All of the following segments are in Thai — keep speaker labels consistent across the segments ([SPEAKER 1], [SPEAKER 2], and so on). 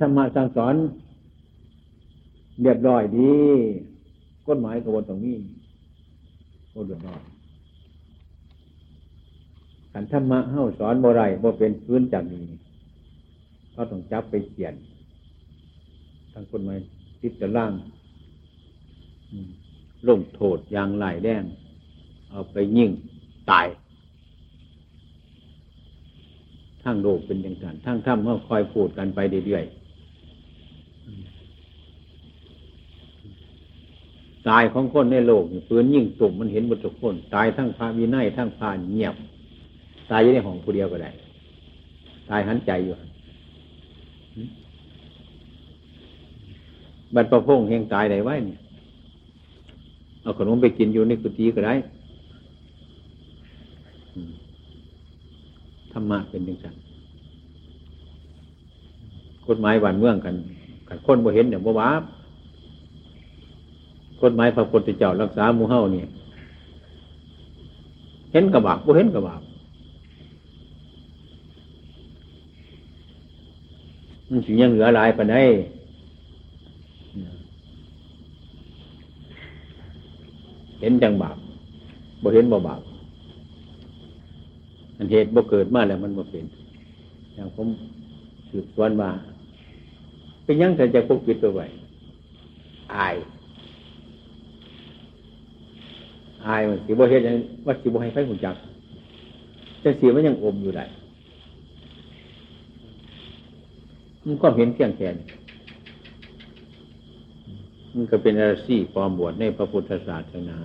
[SPEAKER 1] ธรรมะสั่งสอน เรียบร้อยดีกฎหมายกระบวนตรงนี้โอ้เดือดร้อนขันธรรมะเฮ้าสอนบ่ไรบ่เป็นพื้นจากนี้เขาต้องจับไปเขียนทางกฎหมายติดจะล่างลงโทษยางไหลแดงเอาไปยิ่งตายทั้งโลกเป็นอย่างนั้นทั้งถ้ำเมื่อคอยพูดกันไปเรื่อยๆ ตายของคนในโลกปืนยิ่งตุ่มมันเห็นบทุกคน ตายทั้งพระวินัยทั้งพาเงียบ ตายอยู่ในห้องผู้เดียวก็ได้ ตายหันใจอยู่บัดประพงแห่งตายไหนไว้เนี่ยเอาขนมไปกินอยู่ในกุฏิก็ได้ธรรมะเป็นยังไงกฎหมายวันเมืองกันกันคนบ่เห็นเนี่ยบ่วาบ กฎหมายพระพุทธเจ้ารักษาหมู่เฮานี่เห็นกระบาบบ่เห็นกระบาบมันสิยังเหลือหลายปานใดเห็นจังบาปบ่เห็นบ่บาปอันเหตุบ่เกิดมาแล้วมันบ่เป็นอย่างผมสืบสวนมาเป็นยังแต่จะปกปิดตัวไว้อาย อายมันสิบ่เห็นยังว่าสิบ่ให้ไฟหุ่นจักแต่เสียมันยังอมอยู่ได้มันก็เห็นเพียงแค่มันก็เป็นอาชีพความบวชในพระพุทธศาสนา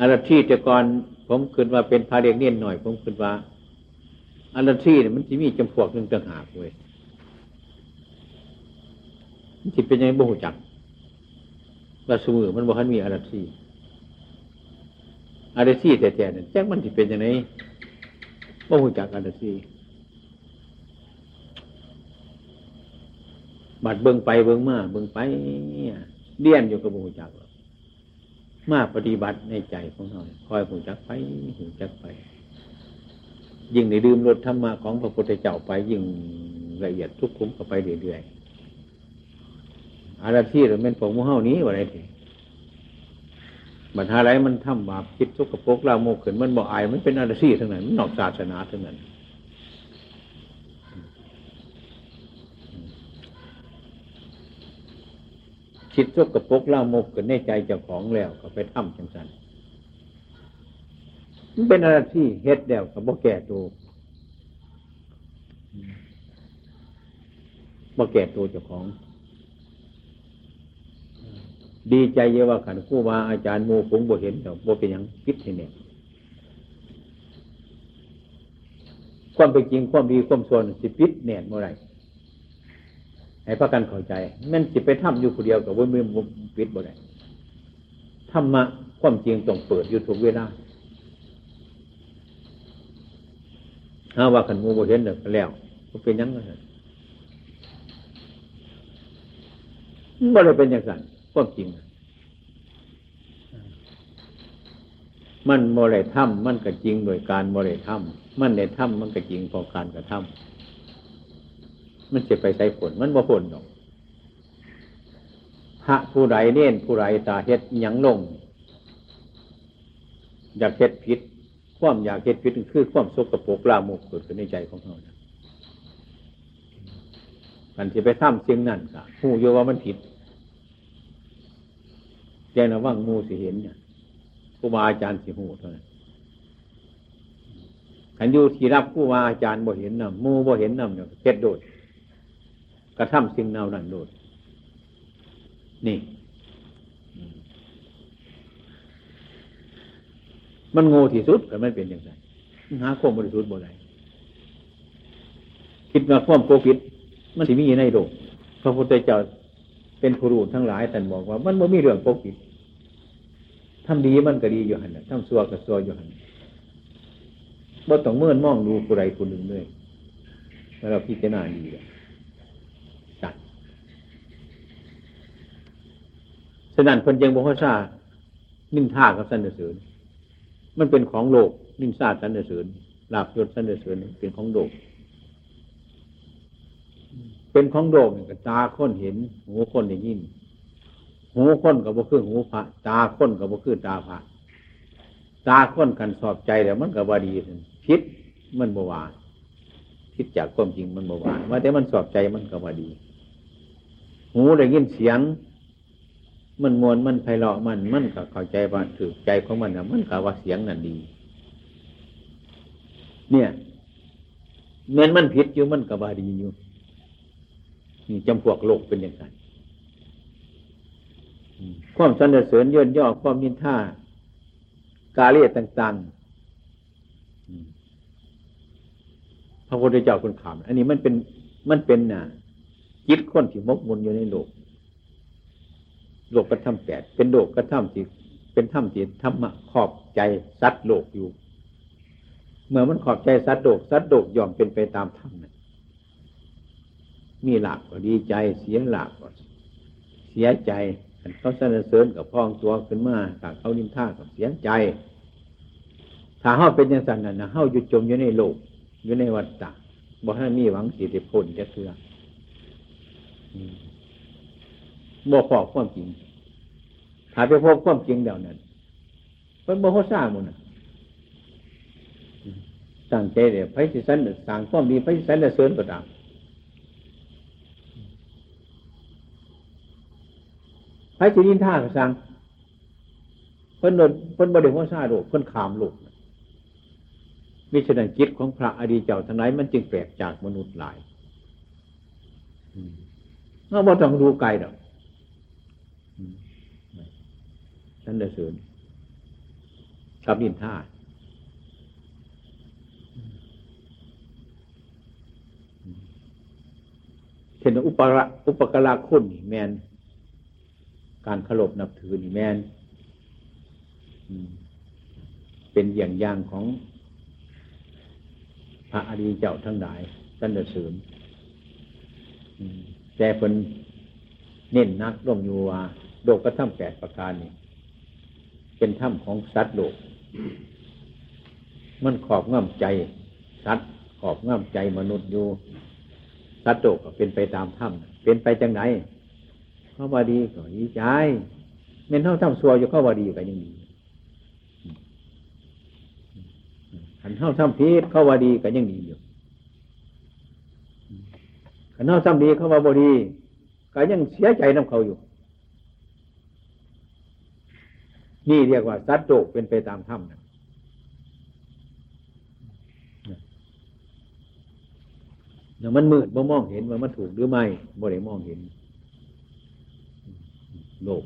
[SPEAKER 1] อาชีพแต่ก่อนผมคิดว่าเป็นพาเรียกเนียนหน่อย ผมคิดว่าอาชีพมันจะมีจำพวกหนึ่งต่างหากเว้ยมันจะเป็นยังไงบ่หูจัก ว่าสมือมันบอกว่ามีอาชีอาชีพแต่แต่เนี่ยแจ้งมันจะเป็นยังไงบ่หูจักอาชีบัดเบิ่งไปเบิ่งมาเบิ่งไปเลี่ยนอยู่กับหูจักมาปฏิบัติในใจของเราคอยหูจักไปหูจักไป ยิ่งในดื่มรสธรรมะของพระพุทธเจ้าไปยิ่งละเอียดทุกคุ้มเข้าไปเรื่อยๆ อะไรที่เราเป็นผงมูเฮานี้ว่าไรทีบัรหาไรมันทำบาปคิดทุกข์กระปกลาโมกขึ้นมันบอกอายมันเป็นอะไรที่ทั้งนั้นมันนอกศาสนาทั้งนั้นคิดซกข์กระปกล่ามกกันในใจเจ้าของแล้ว ก็ไปทำจังสันมันเป็นอะไรที่เฮ็ดแล้วกับบ่แก่ตัวบ่แก่ตัวเจ้าของ ดีใจเยอะว่าขันคู่มาอาจารย์มูผงบ่เห็นแต่บ่เป็นยังคิดให้เนี่ยความเป็นจริงความดีความส่วนสิปิดแน่นเมื่อไรให้พระกันเข้าใจมันจิไปทำอยู่คนเดียวกับว่ามือปิดบ่ได้ธรรมะความจริงต้องเปิดอยู่ทุกเวลาถ้าว่าขันมูบ่เห็นเด็กแล้วก็เป็นยังไงบ่ได้เป็นอย่างนั้น ความจริง มันบ่ได้ำมันก็จริงโดยการบ่ได้ำมันได้ำมันก็จริงพอการกระทำมันจะไปใส่ผลมันบ่ผลหรอกพระผู้ใดเน้นผู้ใดตาเฮ็ดยังลง อยากเฮ็ดพิษความอยากเฮ็ดพิษคือความสกปรกลามกเกิดขึ้นในใจของเขามันจะไปทำสิ่งนั้นก็หูโยว่ามันผิด แจนะว่างมูสิเห็นเนี่ยครูบาอาจารย์สิหูเท่านั้นขันยูที่รับครูบาอาจารย์บ่เห็นนำมูบ่เห็นนำเนี่ยเฮ็ดโดดกระทำสิ่งเนานั้นโดด นี่ มันโง่ที่สุดแต่ไม่เป็นอย่างไรหาความบริสุทธิ์บ่ได้คิดว่าความโกผิด มันสิมีในโลกพระพุทธเจ้าเป็นผู้รู้ทั้งหลายแต่บอกว่า มันไม่มีเรื่องโกผิด ทำดีมันก็ดีอยู่หันทำซัวก็ซัวอยู่หันบ่ต้องเมื่อนมองดูผู้ใดคนหนึ่งเลยแล้วเราพิจารณาดีเลยฉะนั้นคนยังบอกว่าซานินท่ากับสันเสริญมันเป็นของโลกนินซาสันเสริญลาบยศสันเสริญเป็นของโลกเป็นของโลกนี่ก็ตาคนเห็นหูคนได้ยิน หูค้นกับบ่คือหูพระตาค้นกับบ่คือตาพระตาค้นกันสอบใจแล้วมันกับบดีพิษมันบวาพิษจากความจริงมันบวาว่าแต่มันสอบใจมันกับบดี หูได้ยินเสียง มันมวนมันไพเราะมันมันก็เข้าใจว่าถือใจของมันนะมันก็ว่าเสียงนั่นดี เนี่ยเมื่อมันผิดอยู่มันกับบดีอยู่นี่จำพวกโลกเป็นอย่างไร ความสรรเสริญย่นย่อความนินท่ากาเรียต่างๆพระพุทธเจ้าคนขาม อันนี้มันเป็นมันเป็นน่ะจิตคนที่มกมุนอยู่ในโลก โลกกระทำแปดเป็นโลกกระทำที่เป็นถ้ำที่ธรรมะขอบใจสัตว์โลกอยู่ เมื่อมันขอบใจสัตว์โลกสัตว์โลกยอมเป็นไปตามธรรมนะมีหลักก็ดีใจ เสียหลักก็เสียใจ เขาสนเสริญกับพ้องตัวขึ้นมาถ้าเขานินท่ากับเสียใจ ถ้าเฮาเป็นอย่างนั้นนะเฮาอยู่จมอยู่ในโลก อยู่ในวัฏฏะบ่ให้มีหวังสิทธิพลจะเถื่อบ่พอความจริง ถ้าไปพบความจริงเดี๋ยวนั้นเป็นบ่เขาสร้างมันตั้งใจเดี๋ยวไปสิสันสร้างความดีไปสิสันเสริญก็ตาม ให้สินินท่าก็สั่งเพิ่นนเพิ่นบริโภคซาโลกเพิ่นขามโลกมิฉะนั้นจิตของพระอดีเจ้าทั้งหลายมันจึงแปลกจากมนุษย์หลายเราบ่ต้องดูไกลดอกท่านเดชเสริญกับนินท่าเช่นอุประอุปกราคุณแมน การเคารพนับถือนี่แม่นเป็นอย่างย่างของพระอริยเจ้าทั้งหลายท่านเสริมแต่เป็นเน้นนักร่วมอยู่ว่าโลกกระทำแปดประการนี่เป็นถ้ำของสัตว์โลก มันขอบง่ำใจ สัตว์ขอบง่ำใจมนุษย์อยู่สัตว์โลกก็เป็นไปตามถ้ำเป็นไปจังไหน เขาว่าดีก็ดีใจเมนเท่าทำซัวอยู่เขาว่าดีก็ยังดีขันเท่าทำพีษเขาว่าดีก็ยังดีอยู่ขันเท่าทำดีเขาว่าบดีก็ยังเสียใจน้ำเขาอยู่ นี่เรียกว่าสัตว์โลกเป็นไปตามธรรมนะมันมืดบ่มองเห็นว่ามันถูกหรือไม่บ่ได้มองเห็น โลก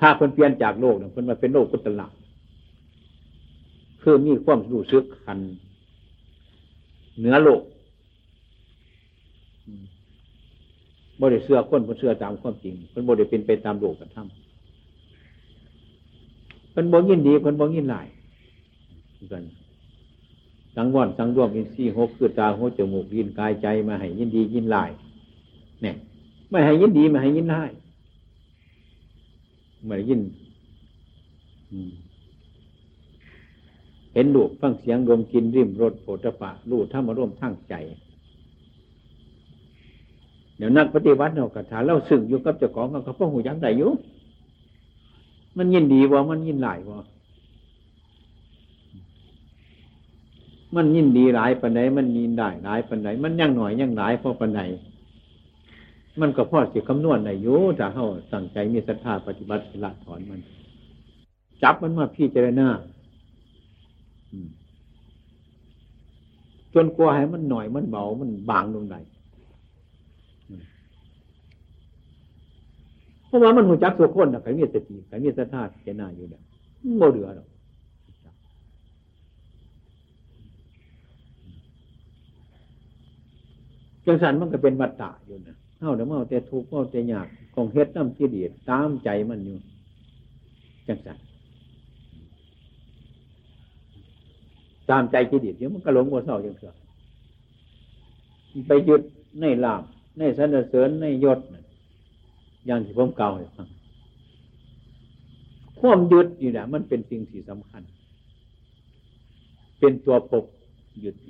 [SPEAKER 1] ถ้าคนเปลี่ยนจากโลกเนี่ยคนมาเป็นโลกกุตละคือมีความรู้สึกคันเหนือโลกบริเสื้อคนคนเสื้อตามความจริงคนบริเป็นไปตามโลกกันทำคนบอกยินดีคนบอกยินหลายกัน สังวรสังรวมอินทรีย์หกคือตาหูจมูกยินกายใจมาให้ยินดียินลายเนี่ยไม่ให้ยินดีไม่ให้ยินลายไม่ยินเห็นลูกฟังเสียงดมกินริมรถโผฏฐะลูกถ้ามาร่วมทั้งใจ เดี๋ยวนักปฏิวัติเรากระถาเล่าสึ่งอยู่กับเจ้าของกับพ่อหูยังได้อยู่มันยินดีว่ามันยินหลายว่า มันยินดีหลายปันใดมันยินได้หลายปันใดมันยังหน่อยยังหลายพอปันใดมันก็พอสิคำนวณได้อยู่ถ้าเขาสั่งใจมีศรัทธาปฏิบัติละถอนมัน จับมันมาพี่เจรณาจนกลัวให้มันหน่อยมันเบามันบางลงไหนเพราะว่ามันหูจักสุคนนะใครมีสติใครมีศรัทธาเจรณาอยู่เนี่ยโมเหลือหรอก จังสันมันก็เป็นวัตตะอยู่นะเฮาเดี๋ยวเมาแต่ทุกข์เมาแต่ยากของเฮ็ดน้ำที่ดีตามใจมันอยู่ จังสันตามใจกิเลสเดี๋ยวมันก็หลงวัวเศร้าจังเถอะไปยึดในลาบในสนเสริญในยศอย่างที่ผมเก่าให้ฟังความยึดอยู่เนี่ยมันเป็นสิ่งที่สำคัญ เป็นตัวปกยุดห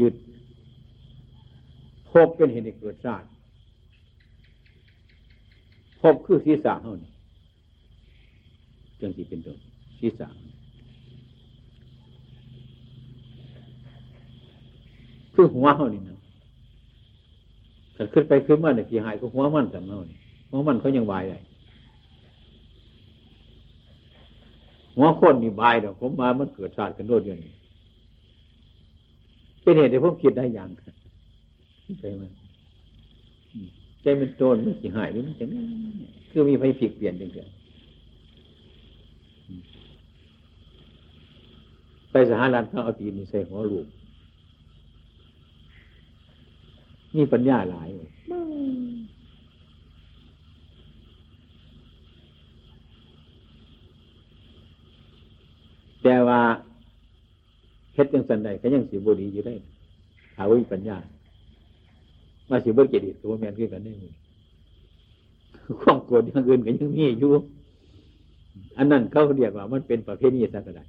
[SPEAKER 1] ยุดพบเป็นเหตุให้เกิดชาติพบคือศีรษะเท่านี้จังสีเป็นต้นศีรษะคือหัวเท่านี้นะถ้าขึ้นไปขึ้นมาเนี่ยที่หายก็หัวมันสำเนาเนี่ยหัวมันเขายังวายเลยหัวคนนี่บายเดี๋ยวผมมามันเกิดศาตร์กันโดดอย่างนี้ เป็นเหตุที่ผมคิดได้อย่างใช่ไหมใจมันโดนมันสิหายหรือมันจะคือมีไฟผิดเปลี่ยนจริงๆไปสหรัฐเขาเอาตีนี่ใส่หัวลูกมีปัญญาหลายแต่ว่าเฮ็ดยังสันใดก็ยังสีบุรีอยู่ได้ถาวิปัญญา มาสีบุรีเจดีย์ตัวแมนขึ้นกันได้ไหมความโกรธอย่างอื่นก็ยังมีอยู่ อันนั้นเขาเรียกว่า มันเป็นประเภทนี้สักก็ได้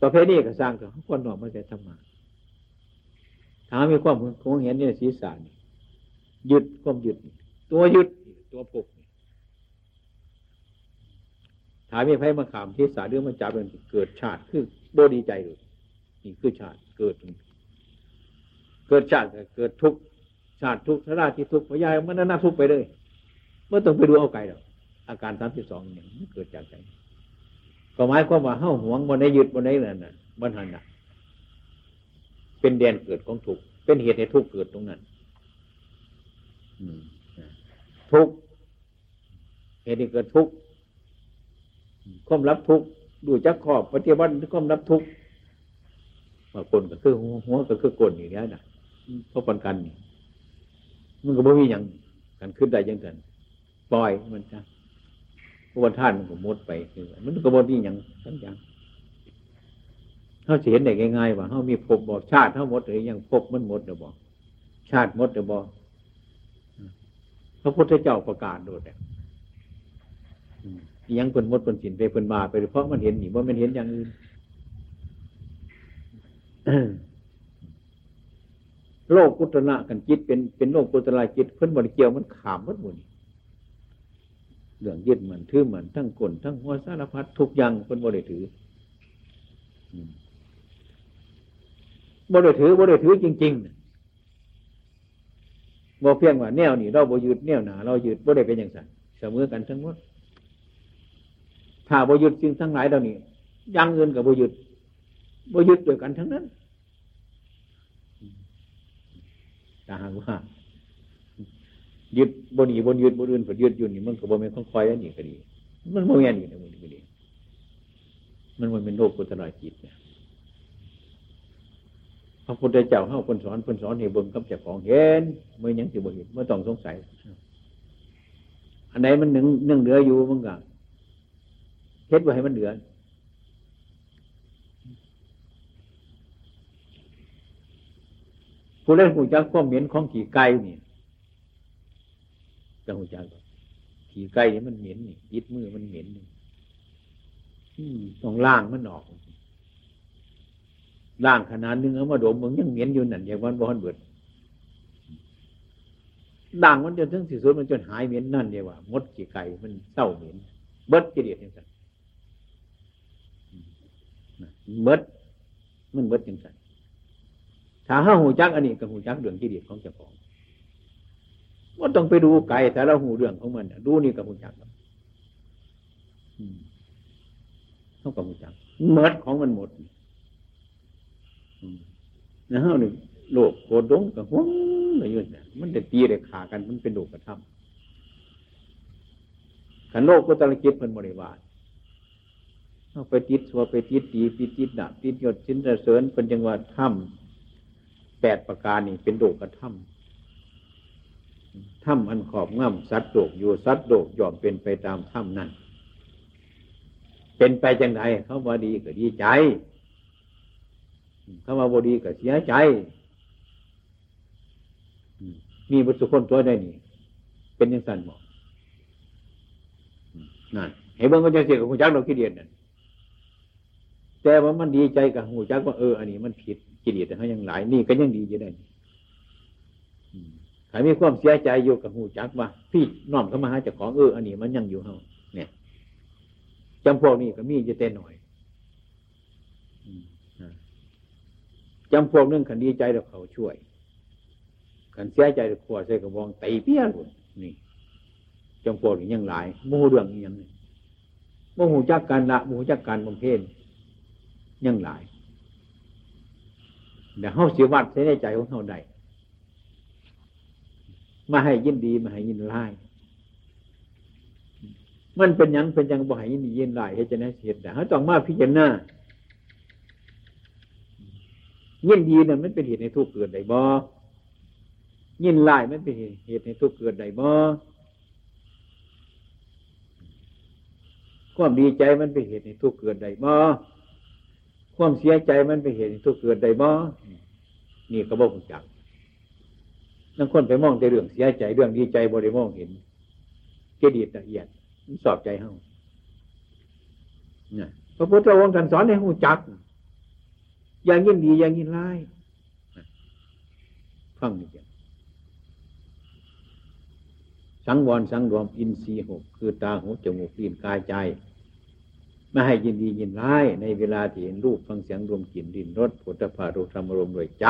[SPEAKER 1] ประเภทนี้ก็สร้างกับคนนอกมาแต่ธรรมะถามมีความคงเห็นเนี่ยศีรษะนี่หยุดความหยุดตัวหยุดตัวปก ถามมีไพ่มาขามที่สาเรื่องมันจับเป็นเกิดชาติคือโบดีใจเลยนี่คือชาติเกิด เกิดชาติเกิดทุกชาติทุกชราที่ทุกพยายมันน่าทุกไปเลยเมื่อต้องไปดูเอาไกลหรอกอาการสามสิบสองเนี่ยเกิดจากใจก็หมายความว่าเฮ้าหวงบนได้ยึดบนได้นั่นน่ะบนหันน่ะ เป็นแดนเกิดของทุกเป็นเหตุให้ทุกเกิดตรงนั้นทุกเหตุให้เกิดทุก ความรับทุกข์ดูจักขอบปฏิบัติความรับทุกข์บางคนก็คือหัวก็คือกลอย่างนี้นะเพราะปันกันนี่มันก็ไม่มีอย่างกันขึ้นได้ยังกันปล่อยมันจ้ะพระวันท่านมันก็มดไปคือมันก็บ่มีอย่างทั้งอย่างเขาเห็นได้ง่ายๆว่าเขามีภพบอกชาติเขาหมดหรือยังภพมันหมดหรือบอกชาติหมดหรือบอกพระพุทธเจ้าประกาศโดดเนี่ย ยังเป็นมดเป็นสินไปเป็นบาไปเพราะมันเห็นหนิว่ามันเห็นอย่างอื่นโลกกุตระกันจิตเป็นเป็นโลกกุตระจิตเพิ่นบริเกียวมันขามมัดหมุนเรื่องยึดเหมือนถือเหมือนทั้งกลทั้งหัวสารพัดทุกอย่างเพิ่นบริถือบริถือบริถือจริงๆบอกเพียงว่าแนวนี่เราบยืดแนวหนาเรายืดบริเป็นอย่างสั่นเสมอกันทั้งหมด ถ้าบยืดสิ่งทั้งหลายเหล่านี้ยังเงินกับบยืดบยืดเดียวกันทั้งนั้นถ้าหากว่ายึดบนอีบนยึดบนอื่นผดยึดอยู่นี่มันก็บ่เป็นของคอยอันนี้ก็ดี มันโมเมนต์นี่นะมันก็ดี มันมันเป็นโลกกุศลจิตเนี่ยพระพุทธเจ้าเข้าคนสอนคนสอนให้เบิ่งกับเจ้าของเห็นเมื่อยังสิบ่เห็นเมื่อต้องสงสัย อันไหนมันหนึ่งนึ่งเหลืออยู่มันก็ เฮ็ดไว้ให้มันเหลือผู้เล่นผู้จักความเหม็นของขี่ไก่นี่จังหูจักขี่ไก่นี่มันเหม็นนี่ยิดมือมันเหม็นนี่ต้องล่างมันออกล่างขนาดนึงเอามาดมมึงยังเหม็นอยู่นั่นอย่างวันบอนเบิดด่างมันจนถึงที่สุดมันจนหายเหม็นนั่นเดียวว่ามดขี่ไก่มันเศร้าเหม็นเบิดกิเลสอย่างนั้น เบิดมันเบิดอย่างนั้นถ้าห้าหูจักอันนี้กับหูจักเรื่องกิเลสของเจ้าของว่าต้องไปดูไก่แต่เราหูเรื่องของมันดูนี่กับหูจักเท่ากับหูจักเมิดของมันหมดนะฮะนึ่โลกโกดงกับห่วงอะไรอยู่เนี่ยมันจะตีได้ขากันมันเป็นโลกกระทำขันโลกก็ตะกิจเป็นบริวาร เอาไปติดสัวไปติดตีไปติดดาบติดยศชิ้นเสริญเป็นจังหวัดถ้ำแปดประการนี่เป็นโลกกระทำถ้ำอันขอบง่ำสัตว์โลกอยู่สัตว์โลกยอมเป็นไปตามถ้ำนั้นเป็นไปจังไรเขาว่าดีก็ดีใจ เขาว่าบดีก็เสียใจมีบุตรคนตัวได้นี่ เป็นยังสันบอกนั่นเห็นเบื้งก็จะเสียกับคุณจักเราขี้เดียนนั่น แต่ว่ามันดีใจกับหูจักว่าเอออันนี้มันผิดกิเลสเขายังหลายนี่ก็ยังดีอยู่ได้ใครมีความเสียใจอยู่กับหูจักว่า พี่น้อมเข้ามาหาเจ้าของเอออันนี้มันยังอยู่เฮาเนี่ยจำพวกนี้ก็มีจะเต้นหน่อยจำพวกนึงขันดีใจเราเขาช่วยขันเสียใจเราขวใส่กระบองตีเปี้ยหมดนี่จำพวกนี้ยังหลายโมเรื่องนี้ยังโมหูจักการละโมหูจักการบำเพ็ญ ยังหลายเดี๋ยวเขาเสียวัดใช้ในใจของเขาได้มาให้ยินดีมาให้ยินไล่มันเป็นยังเป็นยังบ่ให้ยินดียินไล่ให้จะได้เสียแต่เขาต้องมาพิจารณายินดีนั่นมันเป็นเหตุในทุกเกิดได้บ่ยินไล่มันเป็นเหตุในทุกเกิดได้บ่ความดีใจมันเป็นเหตุในทุกเกิดได้บ่ ความเสียใจมันเป็นเหตุในทุกเกิดได้บ่นี่ก็บอกจักนั่งคนไปมองแต่เรื่องเสียใจเรื่องดีใจบริมองเห็นเกดีละเอียดมันสอบใจเฮาเนี่ยพระพุทธองค์ท่านสอนให้หูจัก อย่างยินดีอย่างยินร้ายฟังนี่จ้ะสังวรสังรวมอินทรีย์หกคือตาหูจมูกลิ้นกายใจ ไม่ให้ยินดียินร้าย ในเวลาที่เห็นรูปฟังเสียงรวมกลิ่นดินรสผลิตภัณฑ์รูปธรรมรมด้วยใจ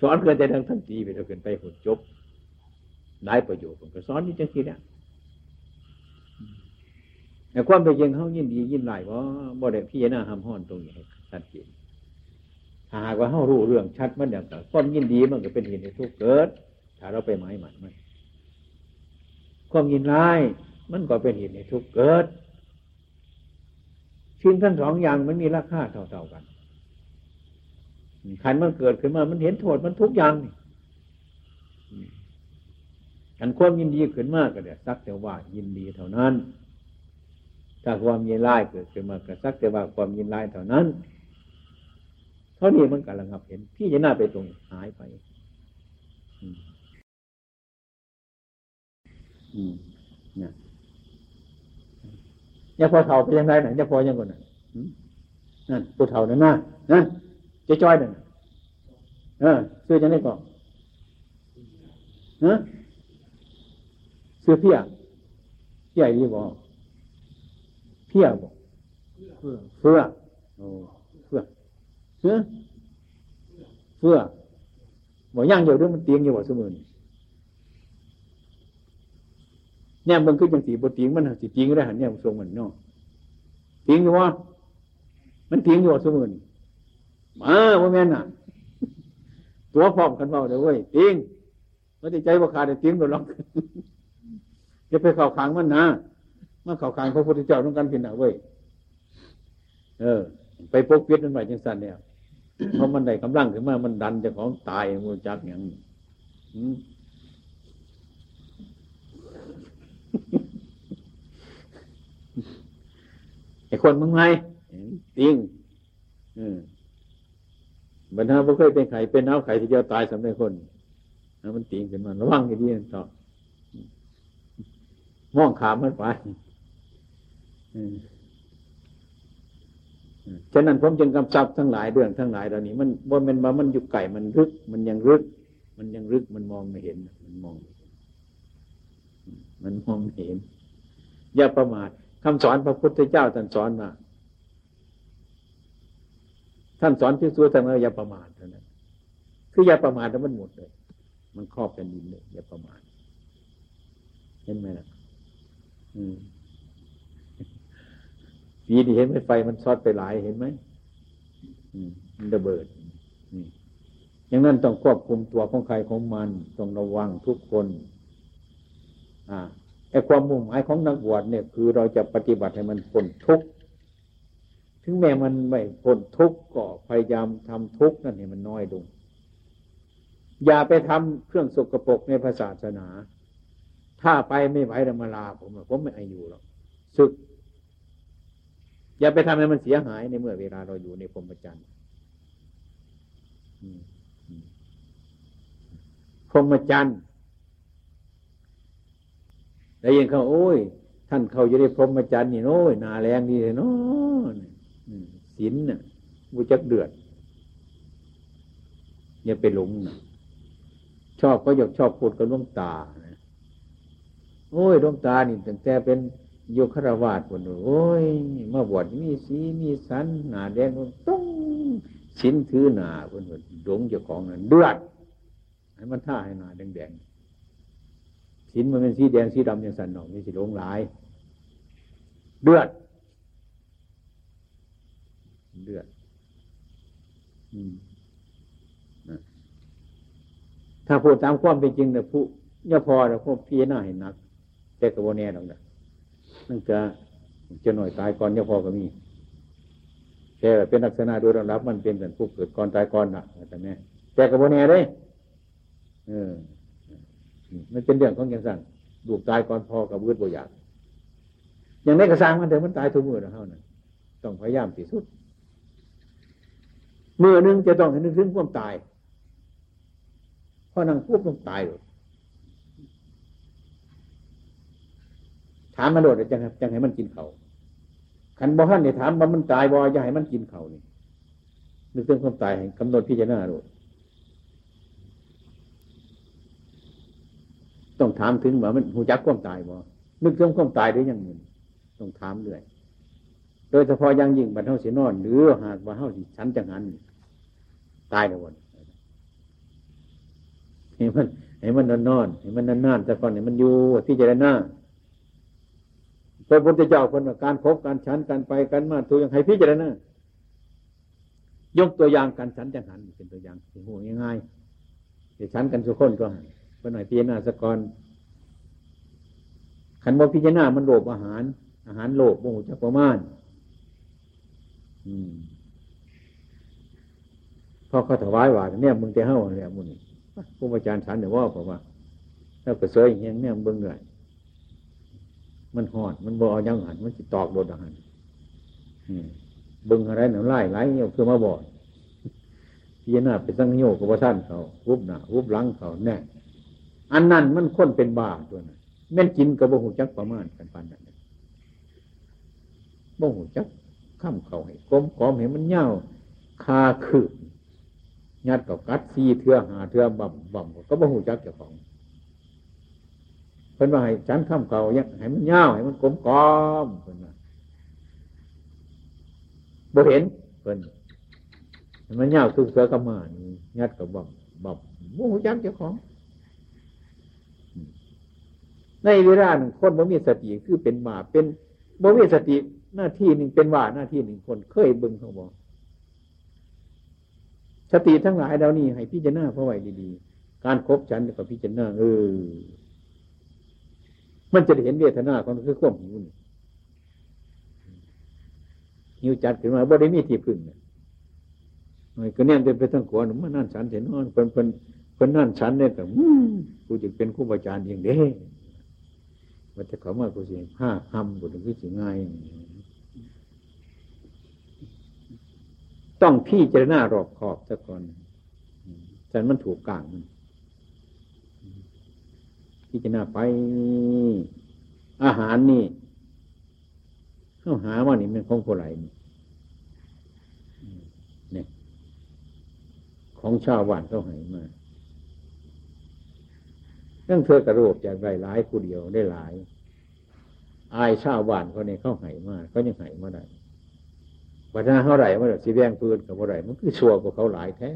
[SPEAKER 1] สอนเกินแต่ทั้งทั้งตีไปเราเกินไปผลจบได้ประโยชน์ผมก็สอนนี่จังสิเนี่ยแต่ความเป็นจริงเขายินดียินไล่ว่าบ่ได้พี่น้าหำห้อนตรงนี้ชัดเจนถ้าหากว่าเขารู้เรื่องชัดมันอย่างกับความยินดีมันก็เป็นเหตุในทุกเกิด ถ้าเราไปหมายหมันมัน ความยินร้าย มันก็เป็นเหตุในทุกเกิด ชิ้นทั้งสองอย่างมันมีราคาเท่าๆกันขันมันเกิดขึ้นมา มันเห็นโทษมันทุกอย่างนี่ขันความยินดีขึ้นมากก็เดี๋ยวสักแต่ว่ายินดีเท่านั้น ถ้าความยินร้ายเกิดขึ้นมาก็สักแต่ว่าความยินร้ายเท่านั้น เท่านี้มันกำลังเห็น พี่จะน่าไปตรงหายไป อืมเนี่ยเนี่ยพอเท่าไปยังไงไหนเนี่ยพอยังก่อนน่ะนั่นผู้เท่านั่นนะนั่นเจ๊จ้อยนั่นเออซื้อจะได้ก่อนฮะซื้อเพี้ยเพี้ยดีบอกเพี้ยบอกเฟื่อเฟื่อโอ้เฟื่อเฟื่อเฟื่อบอกย่างเดียวด้วยมันเตียงอยู่บอกสมุน เนี่ยมันคือจังสีบตีงมันสิตีงได้หันเนี่ยทรงมันเนาะตีงอยู่วะมันตีงอยู่สมุนมาว่าแม่น่ะ ตัวพร้อมกันเบาเดี๋ยวเว้ยตีงไม่ได้ใจว่าขาดแต่ตีงโดนล็อกจะไปเข่าขังมันนะมาเข่าขังพระพุทธเจ้าต้องการพินอะเว้ยเออ ไปปกปิดมันไปจังสันเนี่ยเพราะมันได้กำลังขึ้นมามันดันจะของตายมูจักอย่าง ไอ้คนมึงไงติงบรรดาบ่เคยเป็นไข่เป็นเอาไข่ที่จะตายสำเร็จคนนมันติงขึ้นมาระวังให้ดีต่อมองขามมันไปฉะนั้นผมจึงกำชับทั้งหลายเรื่องทั้งหลายเหล่านี้ มันว่ามันมามันอยู่ไก่มันรึก มันยังรึก มันยังรึกมันมองไม่เห็น มันมอง มันมองไม่เห็น อย่าประมาท คำสอนพระพุทธเจ้าท่านสอนมา ท่านสอนพิสูจน์ทำไมอย่าประมาทเท่านั้นคืออย่าประมาทแล้วมันหมดเลย มันครอบแผ่นดินเลยอย่าประมาทเห็นไหมล่ะ อืมปีนี้เห็นไหมไฟมันซอดไปหลายเห็นไหมมันระเบิดนี่อย่างนั้นต้องควบคุมตัวของใครของมัน ต้องระวังทุกคน อ่า ไอ้ความมุ่งหมายของนักบวชเนี่ย คือเราจะปฏิบัติให้มันพ้นทุกข์ถึงแม้มันไม่พ้นทุกข์ก็พยายามทำทุกข์นั่นให้มันน้อยลง อย่าไปทำเครื่องสกรปรกในศาสนา ถ้าไปไม่ไหวธรรมลาผมผมไม่อายุหรอกศึก อย่าไปทำให้มันเสียหายในเมื่อเวลาเราอยู่ในพรหมจรรย์พรหมจรรย์ ได้ยินเขาโอ้ย ท่านเขาอยู่ในพรหมจรรย์นี่โน้ยนาแรงนี่เลยเนาะศีลน่ะบุจักเดือดอย่าไปหลงนะชอบก็อยากชอบพูดกับดวงตานะโอ้ยดวงตานี่ตั้งแต่เป็นโยคารวาสคนโอ้ยมาบวชมีสีมีสันหนาแดงต้องสินถือหนาคนหลงเจ้าของนั่นเดือดให้มันท่าให้หนาแดงๆ สินมันเป็นสีแดงสีดำอย่างสันหนอกนี่สิหลงหลายเดือดเดือดอถ้าพูดตามความเป็นจริงเนี่ยผู้ย่าพอแล้วพวกพี่หน้าเห็นนัก แต่กระโบแน่หรอกนะนั่นจะจะหน่อยตายก่อนย่าพอก็มีแต่เป็นลักษณะโดยระดับมันเป็นเหมือนผู้เกิดก่อนตายก่อนนะแต่แม่แต่กระโบแน่เลยเออ มันเป็นเรื่องของย่างสั่งดูตายก่อนพอกับวืดบ่อยาก อย่างในกระซังมันเถอะมันตายทุกมือแล้วเท่านั้นต้องพยายามที่สุดเมื่อนึงจะต้องให้นึกถึงความตายพอนั่งปุ๊บต้องตายเลยถามมาโดดจะจะให้มันกินเขาขันบ่ฮันเนี่ยถามว่ามันตายบ่จะให้มันกินเขานี่นึกถึงความตายกำหนดพิจารณาโดด ต้องถามถึงว่ามันหูจักความตายบ่นึกถึงความตายได้ยังไงต้องถามเรื่อยโดยเฉพาะยังยิ่งบรรเทาเสียนอน หรือหากบรรเทาสิฉันจังหันตายแล้ววันให้มันให้มันนอนนอนให้มันนานๆแต่ก่อนให้มันอยู่ที่เจะได้หน้าพระพุทธเจ้าคนการพบการฉันการไปกันมาตัวอย่างให้พิจารณายกตัวอย่างการฉันจังหันเป็นตัวอย่างที่หัวง่ายๆจะฉันกันสุคนก็หัน เพื่อหน่อยพิจารณาสกอนขันบ่พิจารณามันโลภอาหาร อาหารโลภโมโหจักประมาณอืมพอเขาถวายว่าเนี่ยมึงจะเฮ้าเนี่ยมึงผู้อาจารย์ฉันเดี๋ยวว่าผมว่าถ้าเกระเสยอย่างนี้เบิ่งเหนื่อยมันหอด มันบ่เอายังหันมันจิตอกโดดหันเบึงอะไรหนึ่งไล่ไล่เนี่ยคือมาบอดพี่นาไปสังโยกกับท่านเขาวุบหน้าวุบหลังเขาแน่ อันนั้นมันค้นเป็นบาตัวนั้นแม่นกินกับโบ่หูจักประมาณกันปันนั้นโบ่หูจักข้ามเขาให้กลมกลมเห็นมันเน่าคาคืบยัดกับกัดซีเถื่อหาเถื่อบ่มบ่มก็บ่หูจักเจ้าของเพิ่นว่าให้ฉันข้ามเขายังให้มันเน่าให้มันกลมกลมเพิ่นว่าบ่เห็นเพิ่นมันเน่าทุกเสือกมานยัดกับบ่มบ่มบ่หูจักเจ้าของ ในเวลาหนึ่งคนบ่มีสติคือเป็นบาเป็นบ่มีสติหน้าที่หนึ่งเป็นว่าหน้าที่หนึ่งคนเคยบึงเขาบอกสติทั้งหลายเรานี่ให้พิจารณาเพราะไว้ดีๆ การครบฉันกับพิจารณาเออ มันจะเห็นเวทนาของคือความหิวนี่หิวจัดขึ้นมาบ่ได้มีที่พึ่งเนี่ยก็เนี่ยเป็นไปทั้งขวานมันนั่นฉันเห็นนอนเป็นเป็นเป็นนั่นฉันเนี่ยแต่กูจะเป็นคู่บาอาจารย์อย่างเด้ มันจะเขามากูสิห้าคำกูถึงคือสิง่าย ต้องพี่เจรณารอบขอบซะก่อนฉันมันถูกกลางมันพี่เจรณาไป อาหารนี่เข้าหาว่านี่มันของผู้ไหลเนี่ยของชาวบ้านเขาให้มา เรื่องเธอกระโดดจากไรหลายคู่เดียวได้หลาย อายชาวบ้านเขาเนี่ยเขาให้มากเขายังให้มาได้วัฒนาเท่าไหร่ว่าสีแดงปืนกับเท่าไหร่มันคือชัวกว่าเขาหลายแท้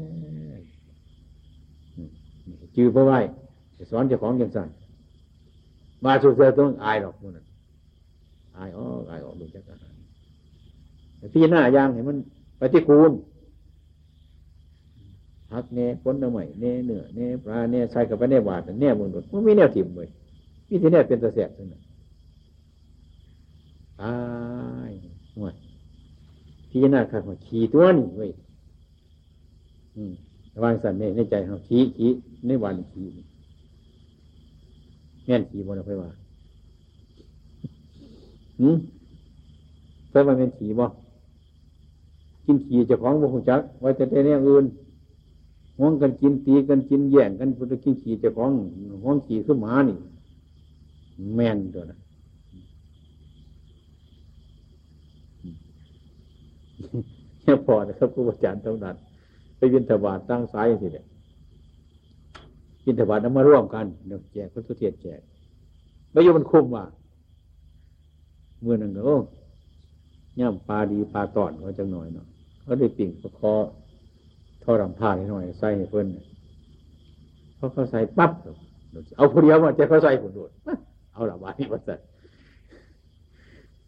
[SPEAKER 1] จือเพราะว่าสอนเจ้าของยังสั่นมาสุดเสือต้องอายหรอกมันอายอ๋ออายออกดูจักอาหารพี่หน้ายางเห็นมันปฏิกูล หักเน่พ้นน้ำใหม่เน่เนื้อเน่ปลาเน่ใส่กับไปเน่บาดเน่มือหมดมันม่แนวถิ่มเลยพี่ที่แน่เป็นตะเสียบนั่นตายหมดพิจารณาขัดหัวขี่ตัวนี่เว้ยวางสันในในใจเขาขี่ขี่ในวันขี่แม่นขี่บนอาไปว่าหืมเพื่อมันเป็นขี่บ่กินขี่จะของบุคจักไว้จะได้เนี่ยอื่น ห้องกันกินตีกันกินแย่งกันพุทธกินขี่เจ้าของห้องขี่ขึ้นมานี่ แม่นตัวนะเนี่ยพอนะครับครูอาจารย์เท่านั้นไปวินทบาทตั้งสายสิเนี่ยวินทบาทนั้นมาร่วมกันแจกพุทธเทียนแจกไม่ยอมมันคุ้มว่าเมื่อนั้นก็ย่ำปลาดีปลาตอดก็จังหน่อยเนาะเขาได้ปิ่งประคอ ท่อรำผ้าให้หน่อย ใส่ให้เพิ่นเพราะเขาใส่ปั๊บเอาผู้เดียวมาจะเขาใส่ผลโดดเอาละบานี้มาใส่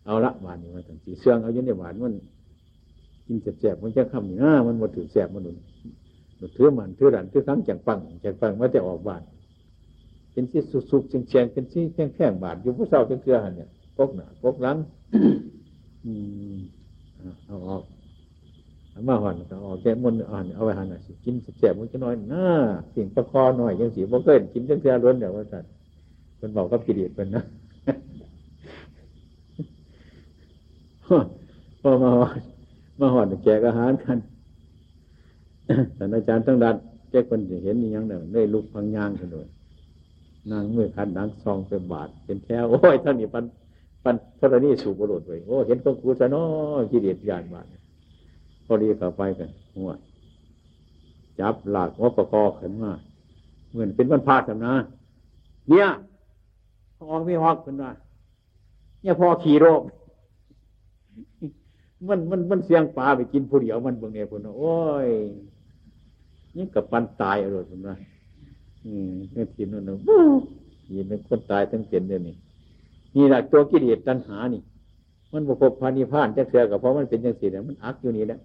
[SPEAKER 1] เอาละบาทนี้มาตั้งสีเสื่องเอาอยู่ในหวานมันกินแสบๆมันจะคำนี่นะมันหมดถือแสบมันหนุนหนุนถือมันถือดันถือครั้งแจกปังแจกปังว่าจะออกบาทเป็นที่สุกๆเชียงๆเป็นที่แข้งๆบาทอยู่ผู้เศร้าเชื่อหันเนี่ยปกหนาปกหลังอืมเอาออก มาห่อนก็ออกแก้มนอ่อนเอาไว้หันสิกินแสบมันจะน้อยน้าสิ่งประคอหน่อยยังสีบ่เกินกินเชื่อล้วนเดี๋ยวว่าสัตว์คนบอกก็กิเลสเป็นนะพอมาหอดมาหอดแจกอาหารกันแต่อาจารย์ตั้งดัดแจ้คนเห็นอย่างหนึ่งได้ลุกพังยางกันด้วยนางมือคันนังซองเป็นบาทเป็นแถวโอ้ยท่านนี่ปันปันพระนี่สูบบุรุษไปโอ้เห็นก็กูซะน้อกิเลสยานบาท พอดีกับไปกันหัวจับหลักว่าประกอบขึ้นมาเหมือนเป็นวันพาสนะเนี่ยพอไม่ฮอกขึ้นมาเนี่ยพอขี่โรคมันมันมันเสียงปลาไปกินผู้เดียวมันบางเนี่ยพุ่นโอ้ยนี่กับปันตายอร่อยพุ่นนะอืมนี่ทีนั่นนะยินเป็นคนตายทั้งเป็นเดี๋ยวนี้นี่แหละตัวกิเลสตัณหานี่ มันบกพานิพานจะเสือกับเพราะมันเป็นอย่างสี่เนี่ยมันอักอยู่นี่แหละ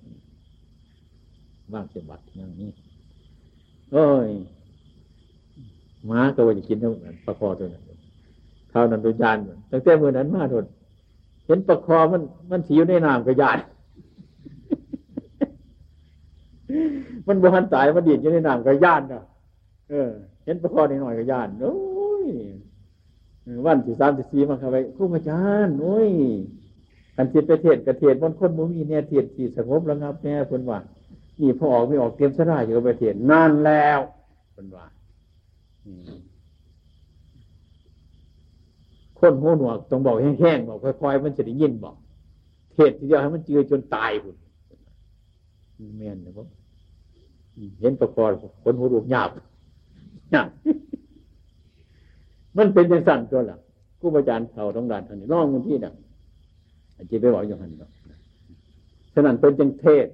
[SPEAKER 1] ว่างเสียบัตรอย่างนี้โอ้ยม้าก็ว่าจะกินเท่านั้นประคอตัวนั้นเท่านั้นดุจานตั้งแต่เมื่อนั้นมาทนเห็นประคอมัน มันสีอยู่ในน้ำกระยานมันบหันตายมันดีดอยู่ในน้ำกระยานเนาะเออ เห็นประคอในหน่อยกระยานโอ้ยวันที่สามที่สี่มาเข้าไปคู่อาจารย์โอ้ย กันเทียนไปเทศกระเทศบนคนมุมีเนี่ยเทียนสีสงบระงับแน่คนว่านี่พอออกไม่ออกเตรียมสลายอยู่กับไปเทศนานแล้วคนว่าคนหูหนวกต้องบอกแห้งๆบอกค่อยๆมันจะได้ยินบอกเทศทีเดียวให้มันเจือจนตายพุ่นเมียนนะพวกเห็นประกอบคนหูรูปหยาบหยาบมันเป็นอย่างสั่นตัวละกู้ประจารย์เขาต้องด่านทางนี้ร้องมันที่น่ะ จารย์ไปบอกอย่างนั้นฉะนั้นเป็นจังเทศ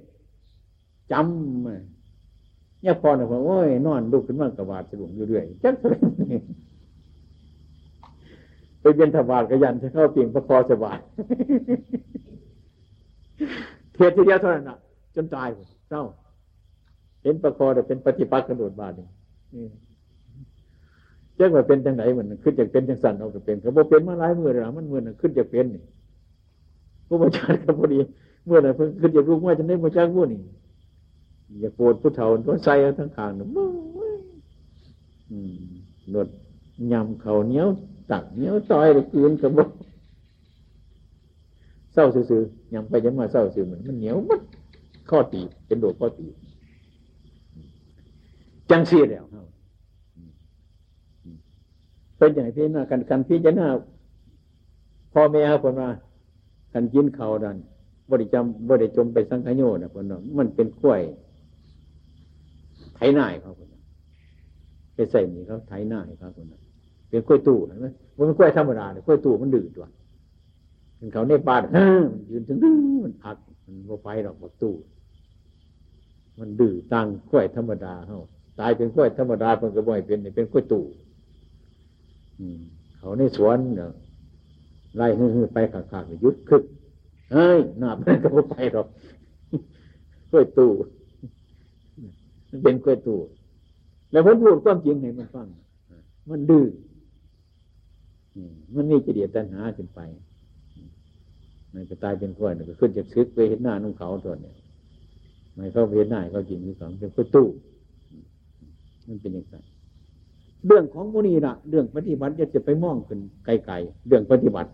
[SPEAKER 1] จำเนี่ยพอเนี่ยผมโอ้ยนอนลุกขึ้นมากระบาดสะดุ้งอยู่เรื่อยจักเลยไปเป็นถวาดกระยันจะเข้าเปียงประคอสบายเทียทีเดียวเท่านั้นนะจนตายเศร้าเห็นประคอแต่เป็นปฏิปักษ์กระโดดบาดนี่เจ้าว่าเป็นจังไหนเหมันขึ้นจากเป็นจังสันเอาก็เป็นเขาบอกเป็นมาหลายมือแล้วมันมือน่ะขึ้นจากเป็นนี่ ผู้บัญชาการพอดี เมื่อไหร่เพิ่งขึ้นจากลูกว่าจะได้มาจ้างผู้นี่อย่าโกรธผู้เฒ่าตัวใส่ทั้งขางหนึ่งหนวดยำเขาเนี้ยวตักเนี้ยวซอยหรือคืนกับบอกเศร้าซื่อๆยังไปยังมาเศร้าซื่อเหมือนมันเหนียวมัดข้อตีเป็นโดดข้อตีจังเสียแล้วเป็นอย่างพี่นะกันกันพี่จะหน้าพ่อแม่ครับคนมา กันกินเขาดันบริจำบริจมไปสังขโยนะคนนั้นมันเป็นกล้วยไถหน่ายเขาคนนั้นไปใส่หนีเขาไถหน่ายเขาคนนั้นเป็นกล้วยตู้เห็นไหมมันเป็นกล้วยธรรมดาเนี่ยกล้วยตู้มันดื้อตัวเป็นเขาในป่ามันยืนถึงมันอักมันโมไฟหรอกบักตู้มันดื้อตั้งกล้วยธรรมดาเขาตายเป็นกล้วยธรรมดาเป็นกระบอกเป็นเป็นกล้วยตู้เขาในสวนเนี่ย ไล่ฮือไปขากๆยุดคึกเฮ้ยหนามันก็ไม่ไปหรอกกล้วยตู้มันเป็นกล้วยตู้แล้วผมพูดความจริงให้มันฟัง มันดื้อมันมีจิเดียตัณหาขึ้นไปมันก็ตายเป็นกล้วยก็ขึ้นจากซึกไปเห็นหน้านุ่งเขาตัวเนี่ยไม่เข้าเห็นหน้าเขาจริงที่สองเป็นกล้วยตู้มันเป็นอย่างไร เรื่องของมุนีนะเรื่องปฏิบัติจะไปมองขึ้นไกลๆเรื่องปฏิบัติ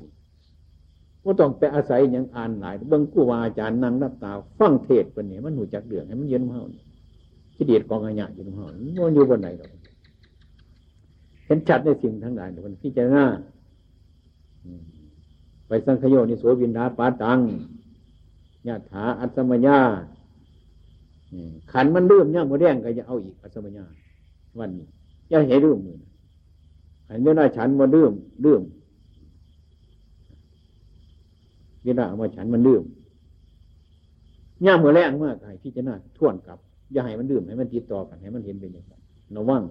[SPEAKER 1] ว่าต้องไปอาศัยอย่างอ่านหลายเบื้องกู้วาอาจารย์นั่งรับตาฟังเทศเป็นเนี่ยมันหูจักเรื่องให้มันเย็นเฮาขี้เดียดกองขยะอยู่ตรงเฮามันอยู่บนไหนหรอกเห็นชัดในสิ่งทั้งหลายมันพิจารณาไปสังขโยนิโสวินดาปาตังญาถาอัศมญาขันมันลืมเนี่ยมือแดงก็จะเอาอีกอัศมญาวันนี้ อย่าให้ลืมมือขันเวลาฉันมาลืมลืมเวลาเอามาฉันมันลืมย่ามือแรงมากให้พิจารณาท่วนกลับ อย่าให้มันลืมให้มันติดต่อกันให้มันเห็นเป็นอย่างนั้นระวัง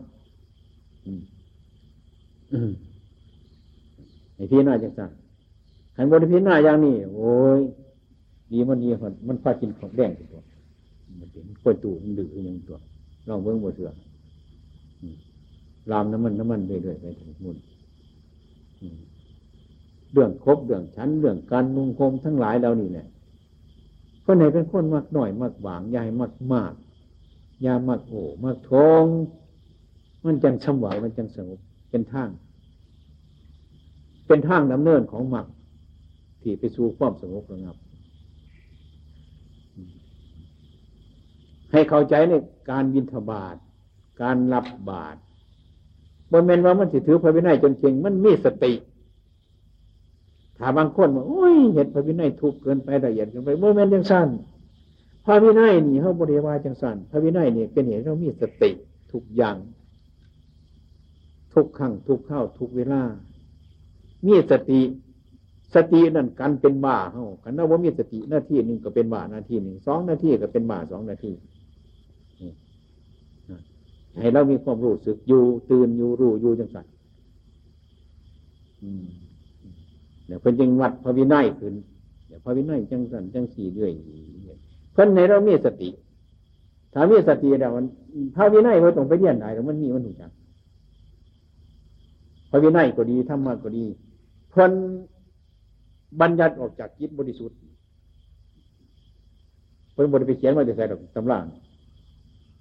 [SPEAKER 1] ไอ้พี่หน่าจังสันขันบริพิจารณาอย่างนี้โอ้ยดีมันดีมันมันพากินของแดงตัวมันเป็นกล้วยตูมันดื้ออย่างตัวลองเบิ้งบเสือ ลามน้ำมันน้ำมันเรื่อยๆไปถึงมุนเรื่องครบเรื่องชั้นเรื่องการนุ่งคมทั้งหลายเรานี่เนี่ยคนไหนเป็นคนมากหน่อยมากหวางยายมากมากยามากโอ้มากทงมันจังช่ำหวายมันจังสงบเป็นทาง เป็นทางดำเนินของหมักที่ไปสู่ความสงบระงับ ให้เข้าใจในการบินทบาทการรับบาตร บนเมนว่ามันสิถือพระวินัยจนเก่งมันมีสติถ้าบางคนว่าโอ้ยเห็นพระวินัยทุกเกินไปละเอียดเกินไปบนเมนยังสั้นพระวินัยนี่เขาบริวารจังสั้นพระวินัยนี่เป็นเหตุเรามีสติทุกอย่าง ทุกครั้งทุกเข้าทุกเวลา มีสติสตินั่นกันเป็นบ้าเฮากันว่ามีสติหน้าที่หนึ่งก็เป็นบ้าหน้าที่หนึ่งสองหน้าที่ก็เป็นบ้าสองหน้าที่ ให้เรามีความรู้สึกอยู่ ตื่นอยู่รู้อยู่จังสันเดี๋ยวเพิ่นจึงวัดพระวินัยขึ้นเดี๋ยวพระวินัยจังสันจังสี่เรื่อยเพิ่นในเรามีสติถ้ามีสติแล้วมันพระวินัยเราต้องไปเรียนได้แล้วมันมีมันถูกจังพระวินัยก็ดีธรรมะก็ดีเพิ่นบัญญัติออกจากจิตบริสุทธิ์เพิ่นบริไปเขียนมาจะใส่ดอกตำรา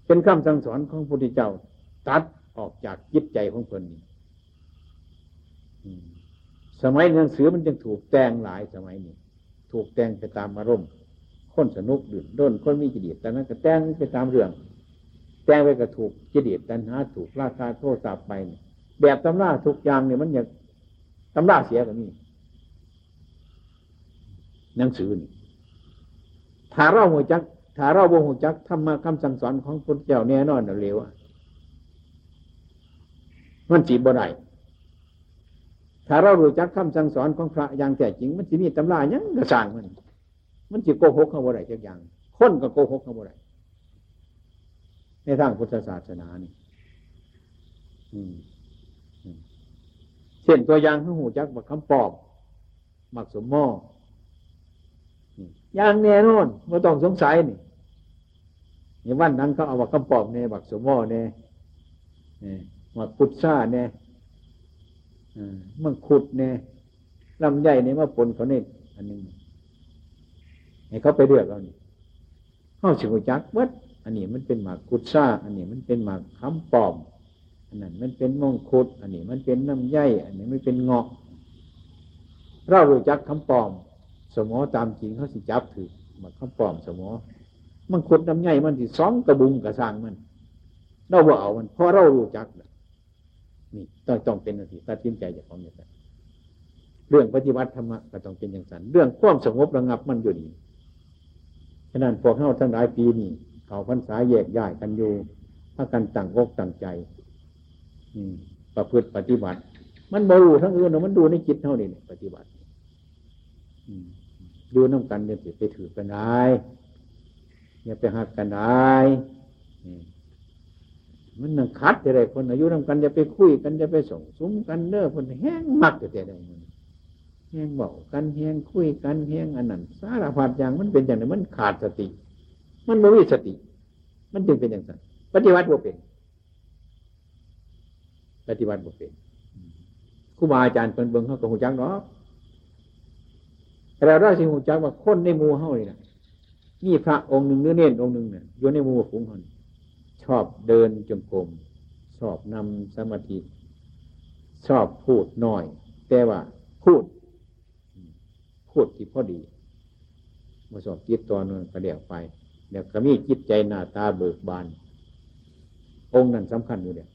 [SPEAKER 1] เป็นคำสั่งสอนของพระพุทธเจ้า ตัดออกจากจิตใจของคนนี้สมัยหนังสือมันจึงถูกแต่งหลายสมัยนี้ถูกแต่งไปตามอารมณ์คนสนุกดื่มด้นคนมีจิตเดียดแต่นั้นก็แต่งไปตามเรื่อง แต่งไปก็ถูกจิตเดียดตัณหาถูกราคาโทษสาบไปแบบตำราทุกอย่างเนี่ยมันอย่างตำราเสียกับนี่หนังสือนี่ถ้าเราหัวจัก ถ้าเราบ่หูจักธรรมะคำสั่งสอนของพุทธเจ้าแน่นอนเร็วมันจีบบ่ได้ถ้าเรารู้จักคำสั่งสอนของพระอย่างแท้จริง มันจะมีตำรายังกระสางมัน มันจีโกหกเขาบ่ได้จักอย่าง คนก็โกหกเขาบ่ได้ในทางพุทธศาสนานี่เช่นตัวอย่างของหูจักบักคำปอบหมักสมมอ อย่างแน่นอนไม่ต้องสงสัยนี่ในวันนั้นเขาเอาบักคำปอบเนี่ยบักสมอเนี่ยมาพุทธาเนี่ยมันขุดเนี่ยลำใหญ่เนี่ยมาปนเขาเนี่ยอันนึงให้เขาไปเลือกเอานี่เข้าสิวจักวัดอันนี้มันเป็นหมากกุดซ่า อันนี้มันเป็นหมากคำปอมอันนั้นมันเป็นมงคุด อันนี้มันเป็นน้ำใยอันนี้มันเป็นเงาะเรารู้จักคำปอม สมอตามจริงเขาสิจับถือมาคำปลอมสมอมันขุดน้ำใหญ่มันสิสองกระบุงกระสางมันเราบ่เอามันเพราะเรารู้จักนี่ต้องต้องเป็นนาทีตัดสินใจจากของอย่างนั้นเรื่องปฏิบัติธรรมะก็ต้องเป็นอย่างนั้นเรื่องความสงบระงับมันอยู่ดีฉะนั้นพวกเข้าทั้งหลายปีนี้เขาพรรษาแยกย้ายกันอยู่ถ้ากันต่างอกต่างใจ อืประพฤติปฏิบัติ มันบรูทั้งอื่นมันดูในจิตเท่านี้ปฏิบัติ อืม ดูน้ำกันเนี่ยไปถือกันได้อย่าไปหักกันได้มันนั่งคัดอะไรคนอายุน้ำกันอย่าไปคุยกันอย่าไปส่งซุ้มกันเน้อคนแห้งมักแต่แต่มันแห้งบอกกันแห้งคุยกันแห้งอันนั้นสารพัดอย่างมันเป็นอย่างนี้มันขาดสติ มันไม่มีสติ มันจึงเป็นอย่างนั้นปฏิวัติบ่เป็น ปฏิวัติบ่เป็นครูบาอาจารย์เป็นเบิ้งเขาก็หูจักเนาะ แต่เราสิหูจักว่าคนในมูเฮานี่นะนี่พระองค์หนึ่งเนื้อเน้นองค์หนึ่งเนี่ยอยู่ในมูฝูงเขาชอบเดินจงกรมชอบนำสมาธิ ชอบพูดน้อย แต่ว่าพูด พูดที่พอดีมาสอบจิตตัวนึงกระเดี่ยวไปเดี๋ยวก็มีจิตใจหน้าตาเบิกบาน องค์นั้นสำคัญอยู่เดีย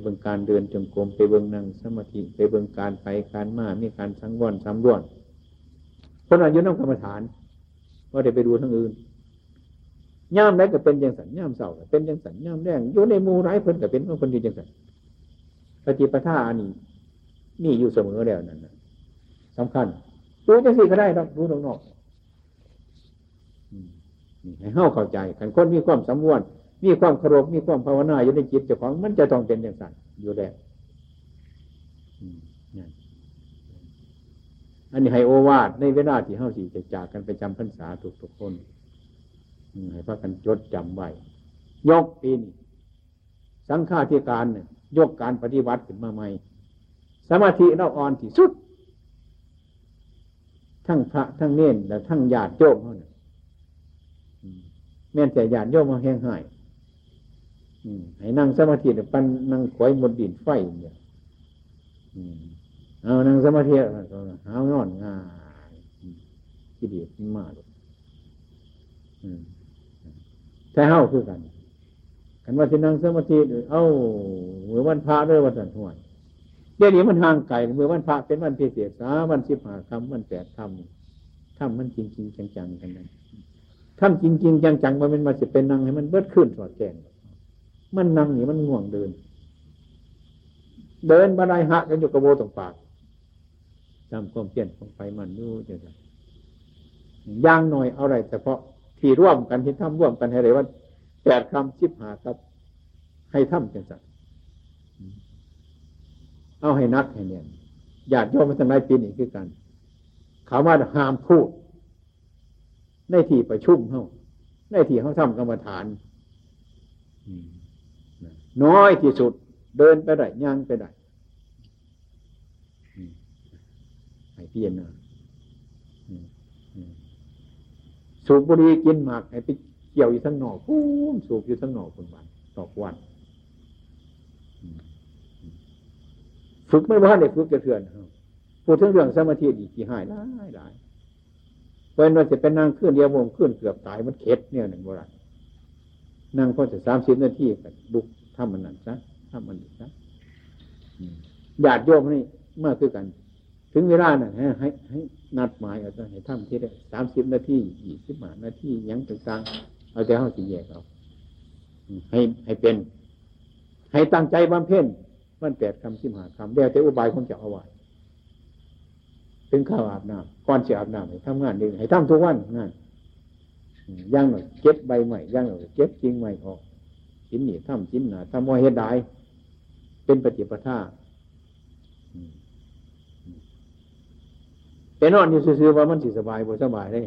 [SPEAKER 1] เบิ่งการเดินจงกรมไปเบิ่งนั่งสมาธิไปเบิ่งการไปการมามีการสังวรสำรวจคนอายุน้ำกรรมฐานว่าได้ไปดูทั้งอื่นย่ามไหนก็เป็นยังสันย่ามเสาก็เป็นยังสันย่ามแดงอยู่ในมูร้ายเพิ่นก็เป็นคนดียังสันปฏิปทาอันนี้มีอยู่เสมอแล้วนั่นนะสำคัญรู้จังสิก็ได้ต้องรู้นอกๆให้เข้าเข้าใจกันคนมีความสำรวม มีความเคารพมีความภาวนาอยู่ในจิตเจ้าของมันจะต้องเป็นอย่างสันอยู่แล้วอันนี้ให้โอวาทในเวลาที่เฮาสี่จะจากกันไปจำพรรษาทุกทุกคนให้พากันจดจำไว้ยกปีนี้สังฆาธิการเนี่ยยกการปฏิบัติขึ้นมาใหม่ สมาธิเราอ่อนที่สุด ทั้งพระทั้งเน้นและทั้งญาติโยมเขาเนี่ยแม่นแต่ญาติโยมมาแห้งหาย ให้นั่งสมาธิปันนั่งขวยบนดินไฟเนี่ยเอานั่งสมาธิหาวนอนง่ายที่ดีมากเลยใช้เฮ้าคือกันกันว่าที่นั่งสมาธิเอ้าเมื่อวันพระด้วยวันสันทวนเดี๋ยวนี้มันห่างไกลเมื่อวันพระเป็นวันพิเศษสาวันสิบห้าคำวันแปดคำทำมันจริงจริงจังๆกันนั้นทำจริงจริงจังๆมันเป็นมาจะเป็นนั่งให้มันเบิดขึ้นสอดแจง มันนั่งนี่มันง่วงเดิน เดินบันไดหักกันอยู่กระโบตรงปากจำความเพียรของไปมันดูจะย่างหน่อยเอาอะไรแต่เพาะที่ร่วมกันที่ทำร่วมกันให้เลยว่าแปดคำชิบหาครับ ให้ทำจังสักเอาให้นักให้เนี่ยญาติโยมมาทั้งหลายปีนี้คือกันเขาว่าห้ามพูด ในที่ประชุมเขาในที่เขาทำกรรมฐาน น้อยที่สุด เดินไปได้ย่างไปได้ให้เพียนนะสูบบุหรี่กินหมากให้ไปเกี่ยวอยู่ทั้งนอกปู้มสูบอยู่ทั้งนอกคนวันตอกวันฝึกไม่ว่าเด็กฝึกจะเถื่อนพูดถึงเรื่องสมาธิดีกี่หายหลายหลายเป็นว่าจะเป็นนางขึ้นเดียววงขึ้นเกือบตายมันเข็ดเนี่ยหนึ่งโบราณนั่งพอจะสามสิบนาทีกันลุก ทำมันนั่นซะทำมันอีกซะหยาดโยมนี่เมื่อคือกัน ถึงเวลาน่ะให้ให้ให้นัดหมายเอาให้ทำที่ได้สามสิบนาทียี่สิบหานาทียังต่างๆ เอาแต่ห้าสี่แยกเอาให้ให้เป็น ให้ตั้งใจบำเพ็ญมันแปดคำสิบหาคำเดี๋ยวแต่อุบายของเจ้าอาวาสถึงข้าวอาบน้ำก่อนเสียอาบน้ำให้ทำงานดีให้ทำทุกวันงานย่างหน่อยเก็บใบใหม่ย่างหน่อยเก็บจริงใหม่ออก ชิ้นนี่ทำชิ้นหนาทำมอเฮ็ดได้เป็นปฏิปทาแต่นอนอยู่ซื่อๆว่ามันสิสบายบ่สบายได้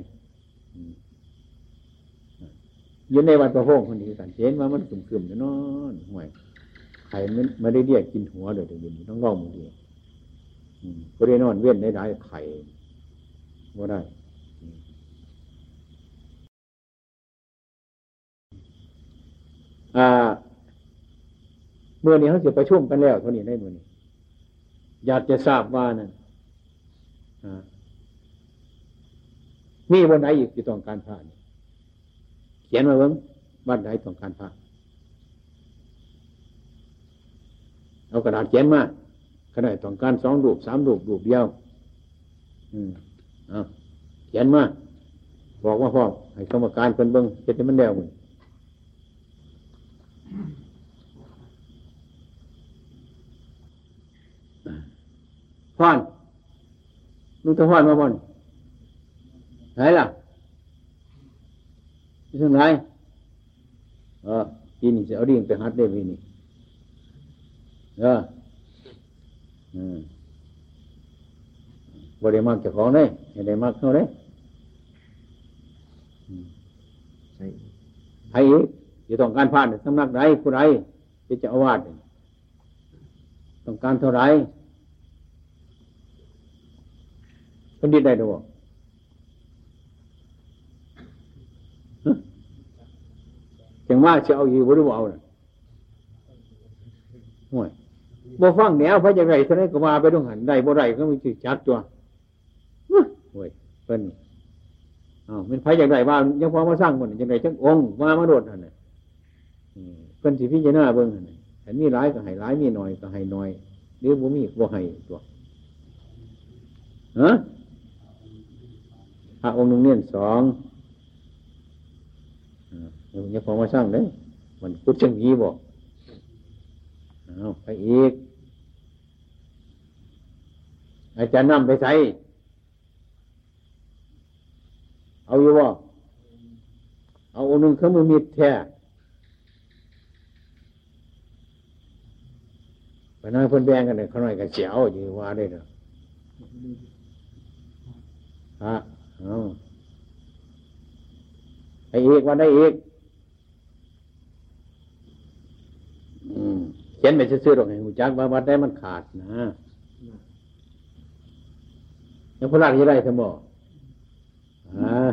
[SPEAKER 1] ยืนในวันประโภคคนนี้กันเห็นว่ามันกลุ่มๆจะนอนห่วยไข่มันไม่ได้เรียกกินหัวเดี๋ยวเดี๋ยวต้องลองมือเดียวก็ได้นอนเว้นได้ได้ไข่ว่าได้ เมื่อนี้เขาเสียประชุมกันแล้วเท่านี้ได้เมื่อนี้อยากจะทราบว่านั่นมีวันไหนอีกที่ต้องการผ่านเขียนมาเบิ้งวันไหนต้องการผ่านเอากระดาษเขียนมาขณะต้องการสองรูปสามรูปรูปเดียว อืมเอาเขียนมาบอกว่าพ่อให้กรรมการเป็นเบิ้งเจ็ดมันเดียวมึง พ่อนลูกตะพ่อนมาพ่อนไหนล่ะที่ตรงไหนเออปีนี้จะเอาดิ่งไปฮัดได้ปีนี้เอออืมบริมากจะของได้ไม่ได้มากเท่าไรใครอีก จะต้องการผ่านสำนักใดผู้ใดที่จะอาวาสต้องการเท่าไรคนดีได้ด้วยจังว่าจะเอาอยู่บริวารน่ะห่วยบ่ฟังแนวพระจะไรเท่านั้นก็มาไปต้องหันได้บ่ไรก็มีจุดจัดตัวห่วยเป็นอ้าวเป็นพระย่างไรว่ายังพอมาสร้างมันยังไงจังองค์มามาโดดหันน่ะ เป็นสิพิจารณาเบิ้งหันเห็นมีร้ายก็ให้ร้ายมีหน่อยก็ให้หน่อยหรือบ่มีบ่ให้ตัวฮะระองค์หนึ่งเนี่ยสองอ่าอย่าพอมาสร้างเลยมันกุดจังยีบอกเอาไปอีก อาจารย์นำไปใส่เอาอยู่บ่เอาองค์หนึ่งเขามือมีดแท้ ไปนั่งเพิ่นแบ่งกันเลยเขาหน่อยกันเสียวอยู่ว่าได้เนาะฮะเอาไปอีกว่าได้อีกอืมเขียนไปซื่อๆหรอกให้หูจักว่าวัดได้มันขาดนะยังพระราชจะได้สมบ่อ่า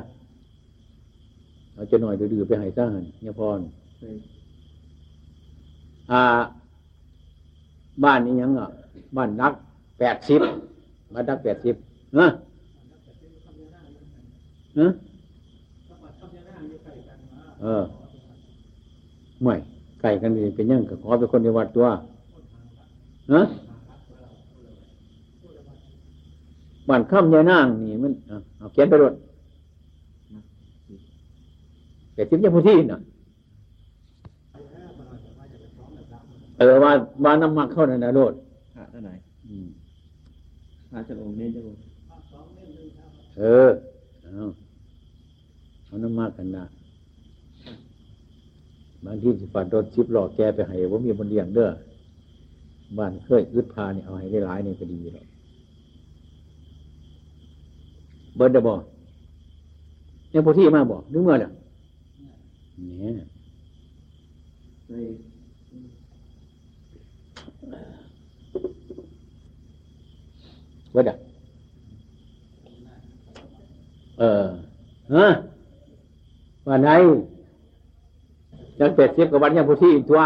[SPEAKER 1] เอาจะหน่อยดื้อๆไปให้ซะหันเนี่ยพรอ่า บ้านนี้ยังอะบ้านนักแปดสิบบ้านนักแปดสิบเนอะเนอะเออไม่ไก่กันนี่เป็นยังก็ขอเป็นคนในวัดตัวเนอะบ้านข้ามยายนางนี่มันเอาเอาเขียนไปรถแปดสิบยังพูดที่น่ะ เออว่าว่าน้ำมันเข้าในนรก
[SPEAKER 2] พระเท่าไหร่
[SPEAKER 1] อืม
[SPEAKER 2] พระจะองค์นี้จะองค์
[SPEAKER 1] เออเอาเอาน้ำมันกันนะบางทีสิฝันรถชิบหลอกแกไปให้ว่ามีบนเลี้ยงเด้อบ้านเคยอึดพานี่เอาให้ได้หลายนี่ก็ดีแล้วเบิร์ดเดบอเนี่ยพอที่มาบอกนึกเมื่อเนี่ยเนี่ย
[SPEAKER 2] ใน
[SPEAKER 1] เบิดอะเออฮะว่าไหนจังเป็ดเสียบกับวันยังพุทธิอีกตัว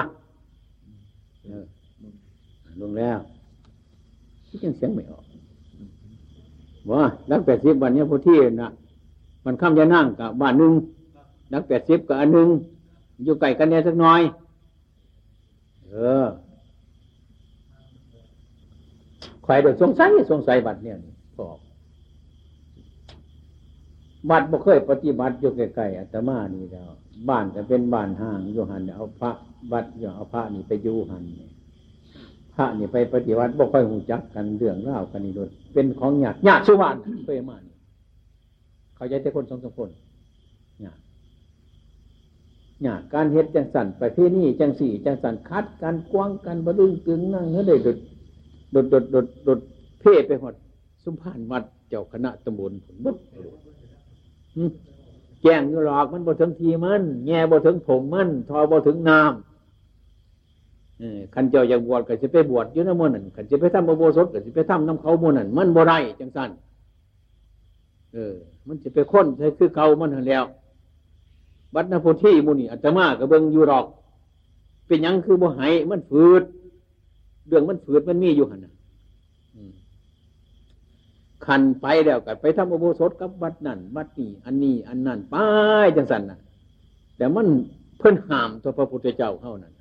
[SPEAKER 1] ลงแล้วที่ยังเสียงไม่ออกว่าดักแปดสิบวันนี้พุทธินะมันข้ามยานั่งกับบ้านหนึ่งดักแปดสิบกับอันหนึ่งอยู่ไกลกันเนี่ยสักหน่อย เออ ใครเดือดสงสัยสงสัยบัตรเนี่ยบอกบัตรบ่เคยปฏิบัติอยู่ใกล้ๆอาตมานี่แล้วบ้านก็เป็นบ้านห้างอยู่หันเนี่ยเอาพระบัตรอยู่เอาพระนี่ไปอยู่หันเนี่ยพระนี่ไปปฏิบัติบ่ค่อยหูจักกันเรื่องเล่ากันนี่โดยเป็นของหยาดหยาดสุวรรณเคยมานเขาใจแต่คนสองสามคนหยาดหยาดการเฮ็ดจังสันไปที่นี่จังสี่จังสันคัดกันกว้างกันบดึงตึงนั่งเฮ้ยได้ดด ดดดดดดดเพ่ไปหมดสุมพานวัดเจ้าคณะตำบลผลบุดแจ้งหรอกมันบ่ถึงทีมันแง่บ่ถึงผมมันทอบ่ถึงน้ำขันเจ้าอยากบวชก็จะไปบวชอยู่น้ำมันนั่นขันจะไปทำอุโบสถก็จะไปทำน้ำเขาโมนั่นมันบ่ได้จังสันเออ มันจะไปค้นใช้คือเก่ามันหันแล้ววัดนาโพธิมุนี่อาตมาก็เบิ่งอยู่หรอก เป็นยังคือบ่หายมันฝืด เรื่องมันฝืดมันมีอยู่หันนะขันไปแล้วก็ไปทำอุโบสถกับวัดนั่นวัดนี้อันนี้ อันนั้นไปจังสันนะแต่มันเพิ่นห้ามตัวพระพุทธเจ้าเข้านั่น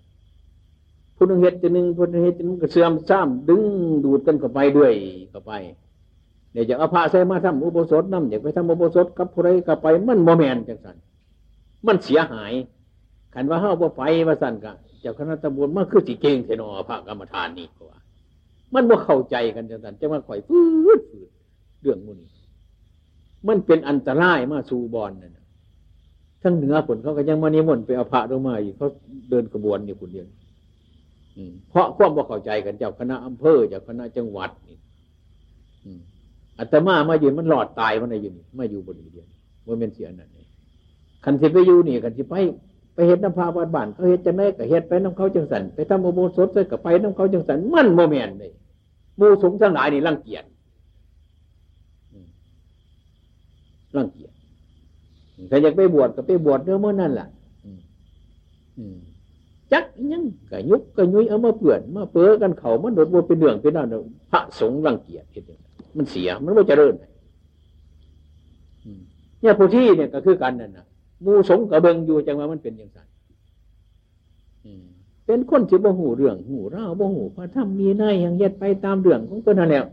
[SPEAKER 1] ผู้นึงเฮ็ดจะหนึ่งผู้นึงเฮ็ดจะหนึ่งก็เสื่อมซ้ำดึงดูดกันเข้าไปด้วยเข้าไปเดี๋ยวจะเอาพระใส่มาทำอุโบสถน้ำอยากไปทำอุโบสถกับผู้ใดก็ไป มันโมแมนจังสันมันเสียหายขันว่าเฮาบ่ไปว่าสันกะ จ้าคณะตำบลมันคือสิเก่งเทนอพระกรรมฐานนี่เพราะว่า มันบ่เข้าใจกันจังสันจะมาข่อยฟืดฟืดเรื่องมุนีมันเป็นอันตรายมาสู่บอลนั่นน่ะทั้งเหนือผลเขาก็ยังมานิมนต์ไปเอาพระลงมาอีกเขาเดินขบวนอยู่คนเดียวเพราะความบ่เข้าใจกันเจ้าคณะอำเภอเจ้าคณะจังหวัดนี่อืมอาตมามาอยู่มันหลอดตายมันอะไรอยู่นี่มาอยู่บนนี้เดียวว่าเป็นเสียนั่นเองคันสิไปอยู่นี่คันสิไป ไปเฮ็ดน้ำพาวัดบ้านเขาเฮ็ดจังไดก็เฮ็ดไปน้ำเขาจังสันไปทำอุโบสถก็ไปน้ำเขาจังสันมันโมเมนเลยมูสูงทั้งหลายนี่รังเกียจรังเกียจใครอยากไปบวชก็ไปบวชเนื้อเมื่อนั่นแหละจักอิหยังกะยุกกะยุยเอามาเปื่อนมาเปื้อกันเขามันโดดบนเป็นเรื่องเป็นนั่นพระสงฆ์รังเกียจเฮ็นมันเสียมันไม่เจริญเนี่ยผู้ที่เนี่ยก็คือกันนั่นนะ มูสงฆ์กระเบิงอยู่จังว่ามันเป็นอย่างนั้นอืมเป็นคนที่บ่หูเรื่องหูเล่าบ่หูพระธรรมมีในอย่างเย็ดไปตามเรื่องของเพิ่นนั่นแหล้ว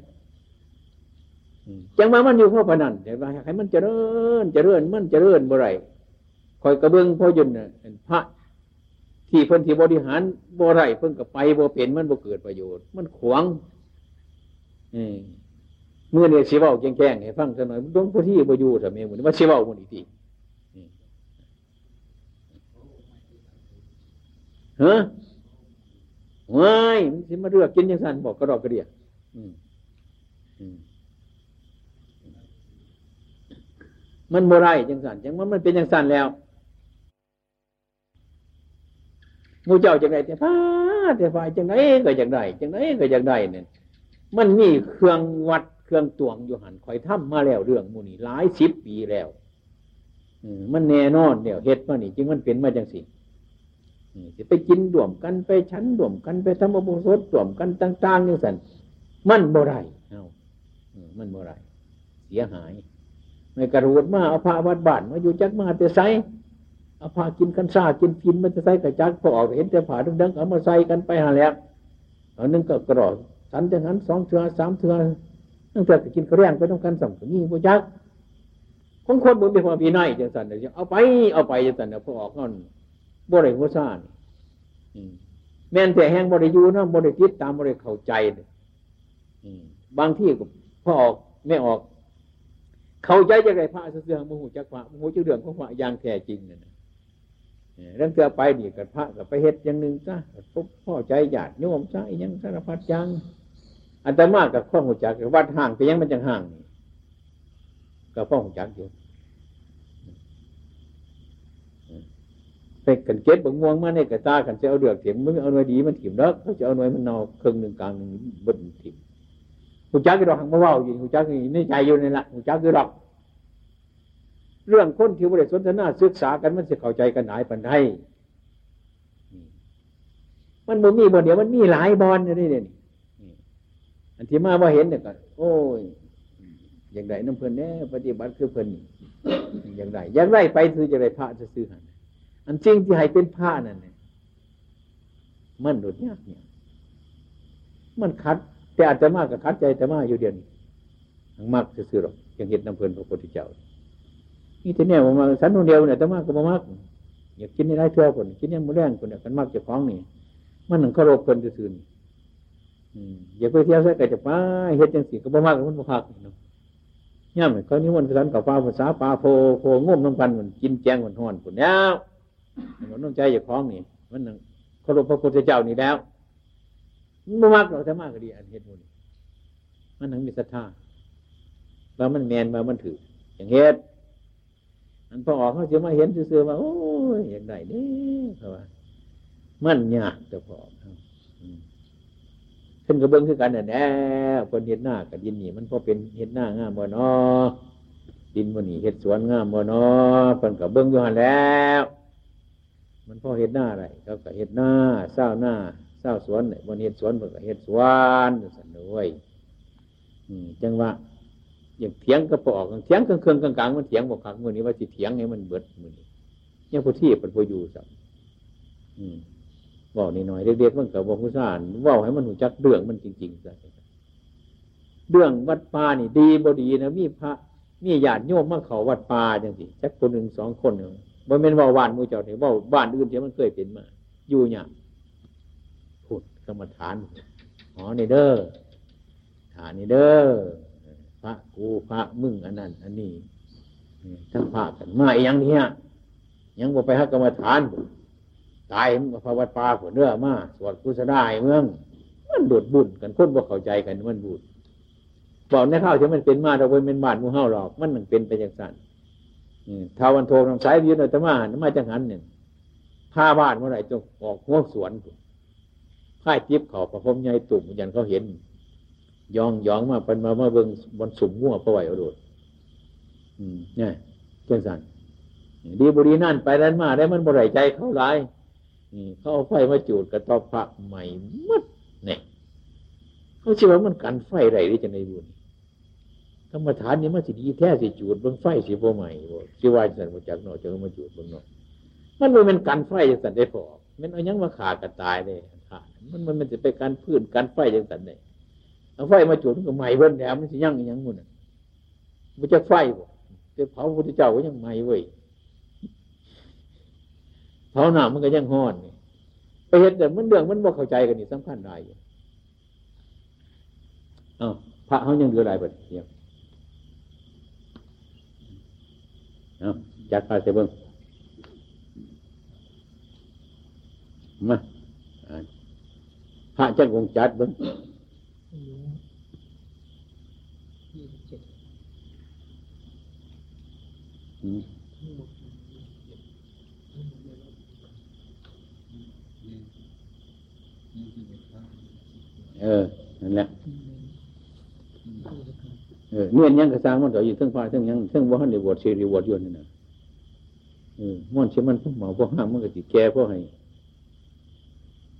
[SPEAKER 1] อืมจังมามันอยู่เพราะปนันแต่ว่าให้มันเจริญเจริญมันเจริญบ่ไรคอยกระเบื้องพ่อยุนน่ะพระที่เพิ่นที่บริหารบ่ไรเพิ่นก็ไปบ่เป็นมันบ่เกิดประโยชน์ มันขวางเมื่อเนี่ยสิเว้าแจ้งๆให้ฟังซะหน่อยดวงผู้ที่บ่อยู่ซะแม่หมื้อว่าสิเว้ามื้อนี้ติ ฮะว้ายมันสิมาเลือกกินจังซั่นบอกกระดอกกระเดียมันโมไรจังสันจังมันมันเป็นจังสันแล้วมูเจ้าจังไรแต่ฟ้าแต่ฟ้าจังไรก็จังไรจังไรก็จังไรเนี่ยมันมีเครื่องวัดเครื่องตวงอยู่หันคอยทำมาแล้วเรื่องมูนี่หลายสิบปีแล้วมันแน่นอนเดี๋ยวเฮ็ดมานี่จึงมันเป็นมาจังสิ จะไปกินด่วมกันไปชั้นด่วมกันไปทำบุญสดด่วมกันต่างๆอย่างสันมันโมไรเอามันโมไรเสียหาย ไม่กระรูดมาเอาผ้าวัดบ้านมาอยู่จักมาแต่ใส่เอาผ้ากินกันซากินกินมันจะใส่กระจักพอออกเห็นแต่ผ้าดังๆเอามาใส่กันไปหาแล้วเอาหนึ่งก็กระรอกสันจังหันสองเถื่อสามเถื่อตั้งแต่กินกระเรียงไปต้องกันสั่งมีพวจักของคนบนเป็นความพีนัยจังสันเดี๋ยวเอาไปเอาไปจังสันเดี๋ยวพอออกนั่น บ่ได้หัวซ่านแม่นแต่แห้งบริยูนะบริติดตามบริเข้าใจบางที่ก็พอออกไม่ออก เข้าใจจะไรพระเสื่อมโมโหจักพระโมโหจักเรื่องของพระอย่างแท้จริงนั่นเรื่องเกือไปดีกับพระกับไปเฮ็ดอย่างหนึ่งซะปุ๊บพ่อใจหยาดโยมซะยังสารพัดจังอันตรมากกับข้อหูจักวัดห่างไปยังมันจังห่างกับข้อหูจักอยู่ ไปกันเก็บบงม่วงมาในกระตากันจะเอาเดือกเถียมไม่เอาหน่วยดีมันถิ่มแล้วเขาจะเอาหน่วยมันนอครึ่งหนึ่งกลางหนึ่งบนถิ่มหูจักกี่ดอกหังมาว่าอยู่หูจักนี่ในใจอยู่นี่แหละหูจักกี่ดอก เรื่องคนที่บริสุทธิ์นาศึกษากันมันจะเข้าใจกันหลายปันไดมันบ่มีบ่เดียวมันมีหลายบอลนี่นี่อันที่มาว่าเห็นเนี่ยก็โอ้ยอย่างไรน้ำเพลินเนี่ยปฏิบัติคือเพลินอย่างไรอย่างไรไปคือจะไรพระจะซื้อหัน อันจริงที่ให้เป็นพระนั่นเนี่ยมันหลุดยากเนี่ย มันคัด แต่อาจจะมากกับคัดใจแต่มาอยู่เดียวนี้มากซื่อๆหรอกยังเห็นน้ำเพลินพระพุทธเจ้านี่ที่เนี่ยผมมาสันคนเดียวเนี่ยแต่มากก็มามากอยากกินในไรเท่าคนกินเนี่ยมือแรงคนเนี่ยกันมากจะคล้องนี่มันหนึ่งเขารบเพลินซื่อๆอย่าไปเที่ยวซะก็จะป้าเฮ็ดจังสีก็บ่มากมันบ่คักเนาะย่ำเขานี่มันสันกับฟ้าภาษาปลาโพโพง่มน้ำกันมันกินแจงมันห่อนคนแล้ว มันต้องใจอย่าคล้องนี่ มันหนึ่งเขารบพระพุทธเจ้านี่แล้วมันมากเราถ้ามากก็ดี อันเหตุผลมันถึงมีศรัทธาแล้วมันแมนมามันถืออย่างเหตุอันพอออกเขาจะมาเห็นซื่อๆว่าโอ้ยอย่างไรนี่เขาว่ามันยากแต่พอขึ้นกระเบื้องคือกันน่ะแน่คนเห็ดหน้ากับดินนี่ มันพอเป็นเห็ดหน้างามบ่นอดินบ่นี่เห็ดสวนงามบ่นอคนกับเบื้องอยู่หันแล้ว มันพ่อเห็ดหน้าอะไรเขาก็เห็ดหน้าเศร้าหน้าเศร้าสวนเนี่ยวันเห็ดสวนมันก็เห็ดสวนสันด้วยจังว่าอย่างเถียงก็ปอกเถียงเครื่องกลางๆมันเถียงบอกขังมือนี้ว่าสิเถียงให้มันเบิดมือนี้เนี่ยผู้ที่เป็นผู้อยู่สัมบอกนี่หน่อยเด็กๆมันกับบอกผู้สานว่าให้มันหูจักเรื่องมันจริงๆซะเรื่องวัดป่านี่ดีบ่ดีนะมีพระมีญาติโยมมาเขาวัดป่าจังสิจักคนหนึ่งสองคนเนี่ย บ่เป็นว่าบ้านมูเจ้าเนี่ยว่าบ้านอื่นที่มันเคยเป็นมา อยู่เนี่ยพูดกรรมฐานอ๋อนี่เด้อฐานนี่เด้อพระกูพระมึงอันนั้น อันนี้ทั้งพระกันมาอย่างนี้ยังบอกไปหักกรรมฐานตายมาพระวัดป่าหัวเนื้อมาสวดกุศลายเมืองมันโดดบุญกันคนบ่เข้าใจกันมันบุญบอกในเท่าที่มันเป็นมาเราเป็นบาดมูเฮาหรอก มันหนึ่งเป็นไปอย่างสั้น ท้าวันโททางสายยืนอัตมาน้ำมาจังหันเนี่ยผ้าบ้านเมื่อไหร่จะออกหัวสวนผ้าจิ๊บเขาประพรมใหญ่ตุ่มยันเขาเห็นยองยองมาเป็นมาเมื่อเบิ่งบนสุ่มมั่วประไวเอาโดดเนี่ยเจ้าสันดีบุรีนั่นไปนั้นมาได้มันบริใจเขาหลายเขาเอาไฟมาจูดกระตอบพระใหม่มัดเนี่ยเขาเชื่อว่ามันกันไฟไรที่จะในบุญ กรรมฐานนี้มันสิดีแท้สิจูดเบิ่งไฟสิโบใหม่บ่สิว่าสันมาจากนอกจะมาจูดเบิ่งนอกมันมันเป็นกันไฟจังสันได้พอมันเอายังมาขาดกันตายเลยขาดมันมันมันจะไปการพื้นการไฟจังสันได้เอาไฟมาจุดก็ใหม่เบิ้ลแล้วมันจะยั่งยังมุ่นมันจะไฟบ่จะเผาพระพุทธเจ้าก็ยังไม่เว้ยเผาหนามันก็ยังห้อนนี่ไปเห็นแต่มันเรื่องมันบ่เข้าใจกันนี่สำคัญหลายอยู่อ้าวพระเขายังเหลือหลายบัดเดียวเอา จัดพาเสเบิ้งมาพระเจัดองค์จัดเบิ้ง
[SPEAKER 3] เจ็ด
[SPEAKER 1] อืม
[SPEAKER 3] ทั้งหมดทั้งหมดในรถ
[SPEAKER 1] เออ นั่นแหละ
[SPEAKER 3] ที่หนึ่งที่สิบห้า
[SPEAKER 1] เออเนี่ยยังกระซังมันต่ออยู่เทั้งฟ้าเทั้งยังเทั้งว่านในบวชเชรีบวชอยนนี่นะม่อนเชื่อมันพวกหมอพวกห้ามมันก็ติแก่พวกให้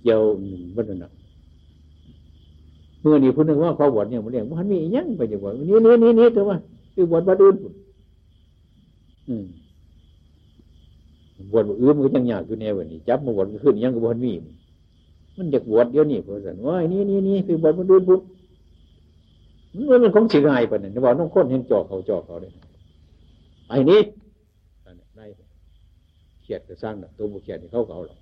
[SPEAKER 1] เกี่ยวหนึ่งบัดนั้นนะเมื่อนี้พูดถึงว่าเขาบวชเนี่ยมันเรียกว่าหันมีอีหยังไปจังหวะนี้นี้นี้นี้แต่ว่าคือบวชบัดอื่นพุ่นอืมบวชบัดอื่นมันก็ยังยากอยู่แนวนี้จับมาบวชก็ขึ้นยังกับบวชมีมันอยากบวชเดี๋ยวนี้เพราะฉะนั้นว่าไอ้นี่นี่นี่ไปบวชบัดอื่นพุ่น มันเป็นของสิงายปะเนี่ยบอกน้องคนเห็นจอเขาจอเขาเลยไอ้นี่ได้เขียดก็สร้างตัวบุเขียดเขาเขาหรอก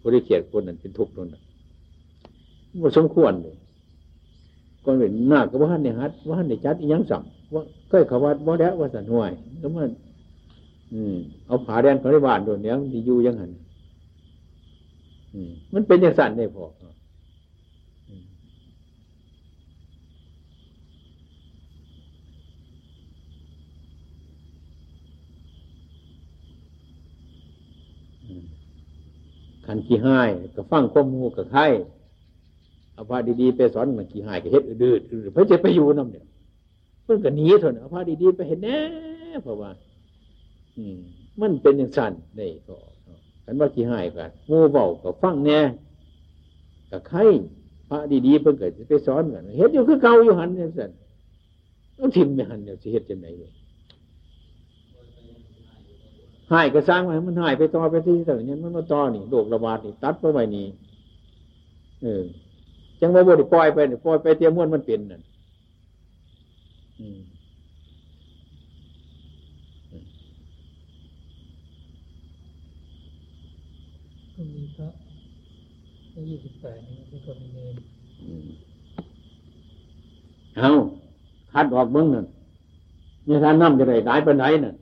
[SPEAKER 1] ผู้ที่เขียดคนนั้นเป็นทุกข์นั่นมันสมควรเลยก่อนเป็นหน้าก็ว่าหันในฮัดว่าหันในจัดยังสั่งว่าเคยเขาวัดว่าแล้วว่าสันห่วยแล้วมันอืม เอาผาแดนเขาได้บ้านโดนเนี้ยมันที่อยู่ยังหันอืมมันเป็นอย่างสั่นได้พอ ขันขี้ห้ายก็ฟังข้อมูกับไข่เอาพาดีๆไปสอนมันขี้ห้ายก็เฮ็ดอืดๆเพื่อจะไปอยู่น้ำเนี่ยเพื่อนก็หนีเถอะเอาพาดีๆไปเห็นแน่เพราะว่า อืม มันเป็นอย่างสั้นนี่ก็กันว่าขี้ห้ายกันงูเบาก็ฟังแน่กับไข่พระดีๆเพื่อนก็จะไปสอนกันเฮ็ดอยู่คือเก่าอยู่หันเนี่ยสั่นต้องทิมไม่หันเนี่ยจะเฮ็ดจังไหนเลย หายก็สร้างไว้มันหายไปต่อไปที่แต่เนี่ยมันมาต่อนี่โรคระบาดนี่ตัดไปไว้นี่เออจังว่าบ่ได้ปล่อยไปนี่ปล่อยไปเตรียมม้วนมันเป็นนั่นอืม
[SPEAKER 3] ก็มีพระในยี่สิบแปดนี่เป็นคนมีเนร
[SPEAKER 1] อืมเอาคัดออกเบิ้งนั่นเนี่ยท่านน้ำจะได้หลายปันไหนนั่น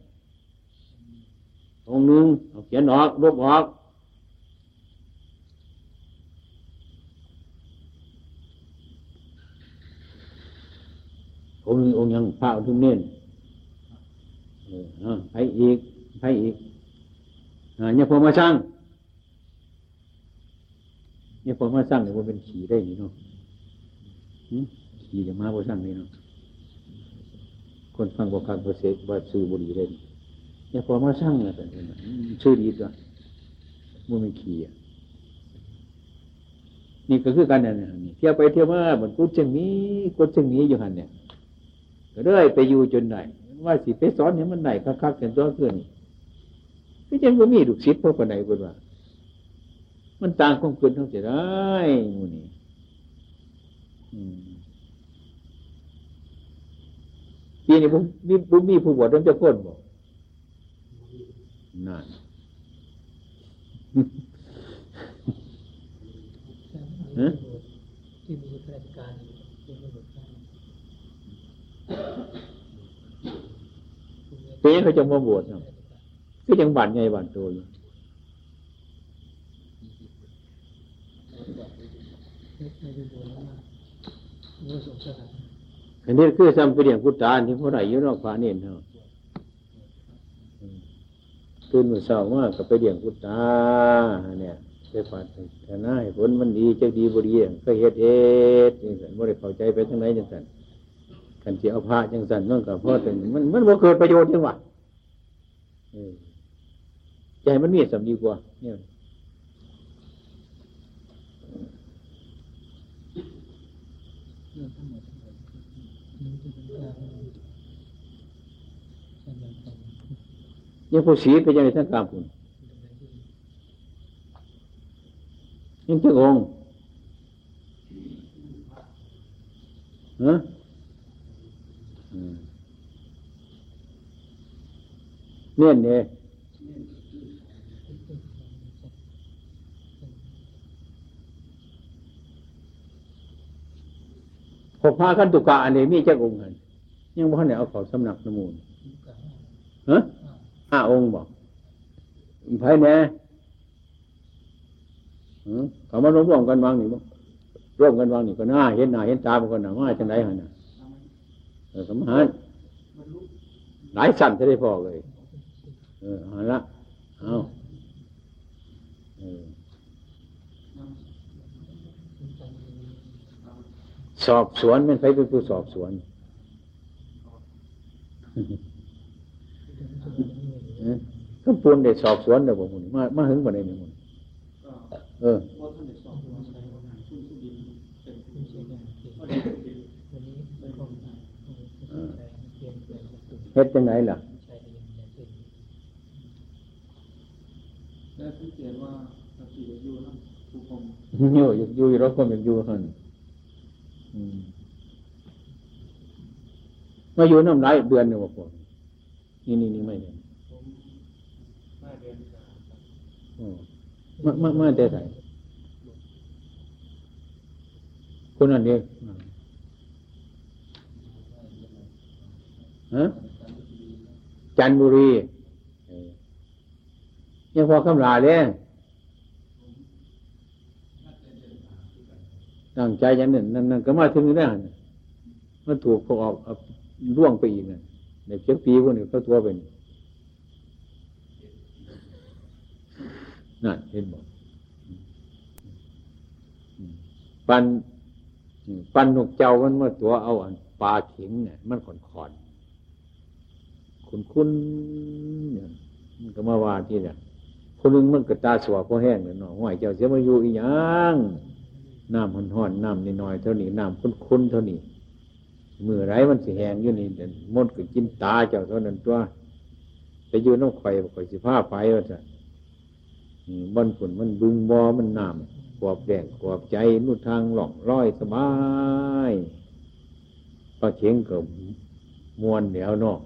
[SPEAKER 1] องหนึงเอาเขียนออกลบออกองค์หนึงองค์ยังพระอุทุมเน้นไปอีกไปอีกอ่าเนี่ยพอมาสร้างเนี่ยพอมาสร้างเนี่ยว่าเป็นขี่ได้นี่เนาะขี่จะมาบ่สั่งนี่เนาะคนฟังบ่คักบ่เสกบ่ซื้อบุหรี่เล ยอย่าพอมาสั่งนะแต่เนี่ยอืมชื่อดีตัวบ่มีขี่อะนี่ก็คือกันนั่นน่ะนี่เที่ยวไปเที่ยวมาเหมือนกูจึงนี้กูจึงนี้อยู่หันเนี่ยก็เลยไปอยู่จนได้ว่าสิไปสอนให้มันได้คักๆกันตัวเกินก็จังบ่มีลูกศิษย์พวกปานใดเพิ่นว่า มันต่างความคิดเท่าสิได้มูนี้อืมปีนี้ผมมีผมมีผู้บวชต้องจะพ้นบอก นั่นฮะ
[SPEAKER 3] ที่มีข้าราชการเป็นตำรวจได้
[SPEAKER 1] ปีนี้เขาจะมาบวชเนาะก็ยังบันใหญ่บันโตอยู่
[SPEAKER 3] ในดูโบราณนี่สงสาร
[SPEAKER 1] อันนี้คือซ้ำไปเรียงพุทธานที่เขาไหรอยู่นอกฟ้าเนี่ยเนาะอืม ตื่นมือเช้าว่าก็ไปเรียงพุทธาเนี่ยไปปัดแต่หน้าให้ผลมันดีจะดีบ่ดีก็เฮ็ดเฮ็ดจังซั่นบ่ได้เข้าใจไปทางไหนจังซั่นกันเสิเอาพระจังซั่นนั่นก็เพราะแต่มันมันบ่เกิดประโยชน์จังหวะใจมันมีสำดีกว่า เนี่ย
[SPEAKER 3] ทั้งหมดทั้งหมด
[SPEAKER 1] ยังผู้สีไปยังในท่างกามคุณยังเจ้าองฮะเนี่ยเนี่ยหกพากันตุกะอันนี้มีเจ้าองค์กันยังพ่อเนี่ยเอาเขาสำนักนมูลฮะ ห้าองค์บอกไผ่แน่หือเขามารวมรวมกันวางนี่บ่ร่วมกันวางนี่ก็น่าเห็นหน้าเห็นตาเป็นคนหนามาจังไดหั่นน่ะสมหารหลายสั่นจะได้พอเลย เออเอาละเอาสอบสวนมันใครเป็นผู้สอบสวน ก็ปูนได้สอบสวนเดี๋ยวผมนมามาหึงกว่านี้นี่มึงเออ
[SPEAKER 3] วันนี้ไม่คงเปลี่ยนเปลี่ยนประตู
[SPEAKER 1] เฮ็ดจังไหนล่ะ
[SPEAKER 3] ใช้ได้ยังไงเป็น
[SPEAKER 4] และสังเกตว่าตะกี้อยู่นะผู้คม
[SPEAKER 1] อยู่อยู่อยู่รถคนอยากอยู่หันอืมมาอยู่น้ำไหลายเดือนหนึ่งว่าพวกนี่นี่นี่ไม่เนี่ย
[SPEAKER 4] ผมมาเดือนสามครับ
[SPEAKER 1] อ๋อมามามาแต่ไหนคนนั้นเองฮะจันบุรีเออยังพอคำลาเลยตั้งใจอย่างนั้นนั่นนั่นก็มาถึงนี่นะมันถูกพวกออกร่วงไปอีกนะในเพียงปีพวกนี้ก็ตัวเป็น นั่นเห็นบอกปันปันนกเจ้ามันเมื่อตัวเอาอันปลาเข็งเนี่ยมันขอนขอนคุณคุณเนี่ยมันก็มาว่าที่เนี่ยคนนึงมันก็ตาสวพอแห้งเลยเนาะห้อยเจ้าเสียมาอยู่อีหยังน้ำห่อนห่อนน้ำนิดหน่อยๆเท่านี้น้ำคุ้นคุ้นๆเท่านี้มือไรมันสิแห้งอยู่นี่เดี๋ยวมดก็กินตาเจ้าเท่านั้นตัวไปอยู่น้ำข่อยข่อยสิผ้าไฟว่าจะ มันฝนมันบึงบอมันน้ำขวบแดงขวบใจนู่นทางหล่องร้อยสบายปลาเข็งกับมวนเหนียวนอก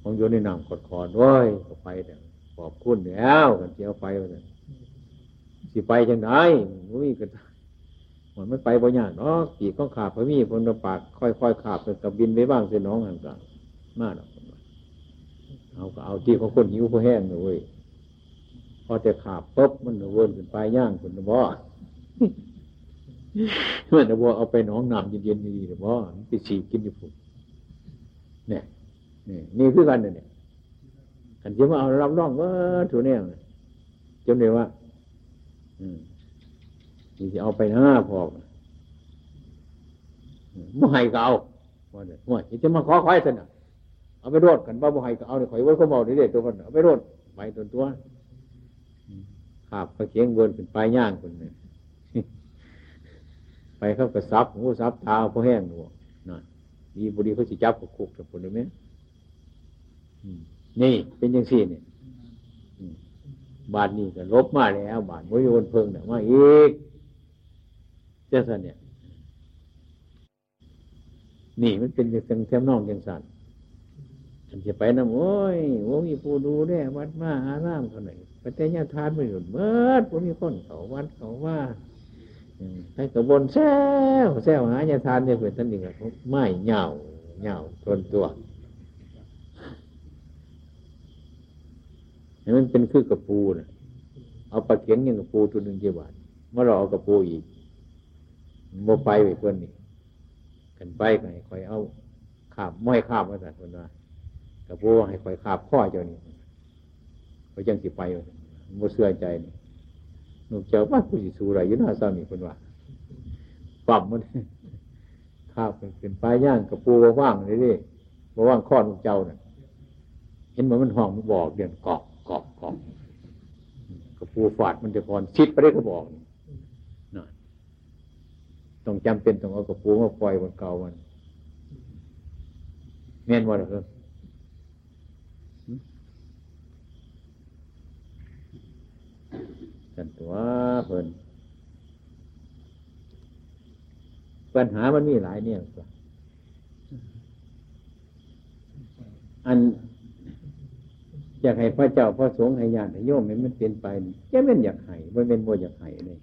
[SPEAKER 1] ของโยนในน้ำกดคอด้วยก็ไปแต่ขอบคุณแล้วกันเจียวไปว่าแต่สิไปจังไดมุ้ยก็มันไม่ไปบ่ยากเนาะปีกข้องขาบพระมีคนระปาก ค่อยๆขาบเป็นกับบินไปบ้างเส้นน้องหันกลางมาดอกเอาก็เอาที่ของคนหิวเขาแห้งเลย พอจะขาบปุ๊บมันวนขึ้นไปย่างขึ้นบ่มันจะบ่เอาไปหน้องน้ำเย็นๆดีๆหรือบ่ไปฉีกกินอยู่พุ่นเนี่ยนี่นี่คือกันเนี่ยกันจะมาเอารับรองว่าถูกแน่จำเลยว่าอืมนี่จะเอาไปหน้าพอกบ่ให้ก็เอาว่าเด้อว่าจะมาขอคอยสนะเอาไปโรดกันบ่บ่ให้ก็เอาเนี่ยข่อยไว้ก็เมาเด็ดๆตัวมันเอาไปโรดไปตัวตัว ขาบกระเคียงเวินเป็นปลายย่างคนเนี่ยไปเข้ากับซับหูซับตาพอแห้งหนูนั่นดีบุรีเขาสิจับกับคุกกับคนได้ไหมนี่เป็นยังสี่เนี่ยบาทนี้ก็ลบมาแล้ว บาทมโยนเพิ่งเนี่ยมาอีกเจ้าสันเนี่ย นี่มันเป็นอย่างเทมนองอย่างสันฉันจะไปนะโอ้ยโอ้มีผู้ดูแลวัดมาอารามเขาไหน อยพระเจ้าญาทานไม่หยุดเมื่อผมมีคนเขาวัดเขาว่าอืมให้กระบนแซวแซวหาญาทานเนี่ยเพื่อนท่านเองอะไม่เหงาเหงาทนตัวมันเป็นคือกระปูนะเอาปลาเข็งย่างกระปูตัวหนึ่งเจ็บาทเมื่อเราเอากระปูอีกโมไปไปเพื่อนนี่กันไปกันคอยเอาขาบม้อยขาบมาสั่คนว่ากระปูให้คอยขาบข้อเจ้านี่ เขาจังสิไปโมเสื่อใจนี่หนูเจ้าว่ากูสิสู้ไรอยู่หน้าเศร้านี่คนว่าปั๊มมันข้าวเป็นขึ้นปลายย่างกระปูว่างเลยดิว่างข้อหนูเจ้าน่ะเห็นมันมันห้องมันบอกเดือนกอกกอกกอกกระปูฝาดมันจะพรชิดไปได้ก็บอกนี่นต้องจำเป็นต้องเอากระปูมาปล่อยบนเก่ามันแม่นว่าเหรอ กันตัวเพิ่นปัญหามันมีหลายเนี่ยตัวอันอยากให้พระเจ้าพระสงฆ์ให้ญาติโยมให้มันเป็นไปจะเป็นอยากให้ไม่เป็นโมอยากให้เลย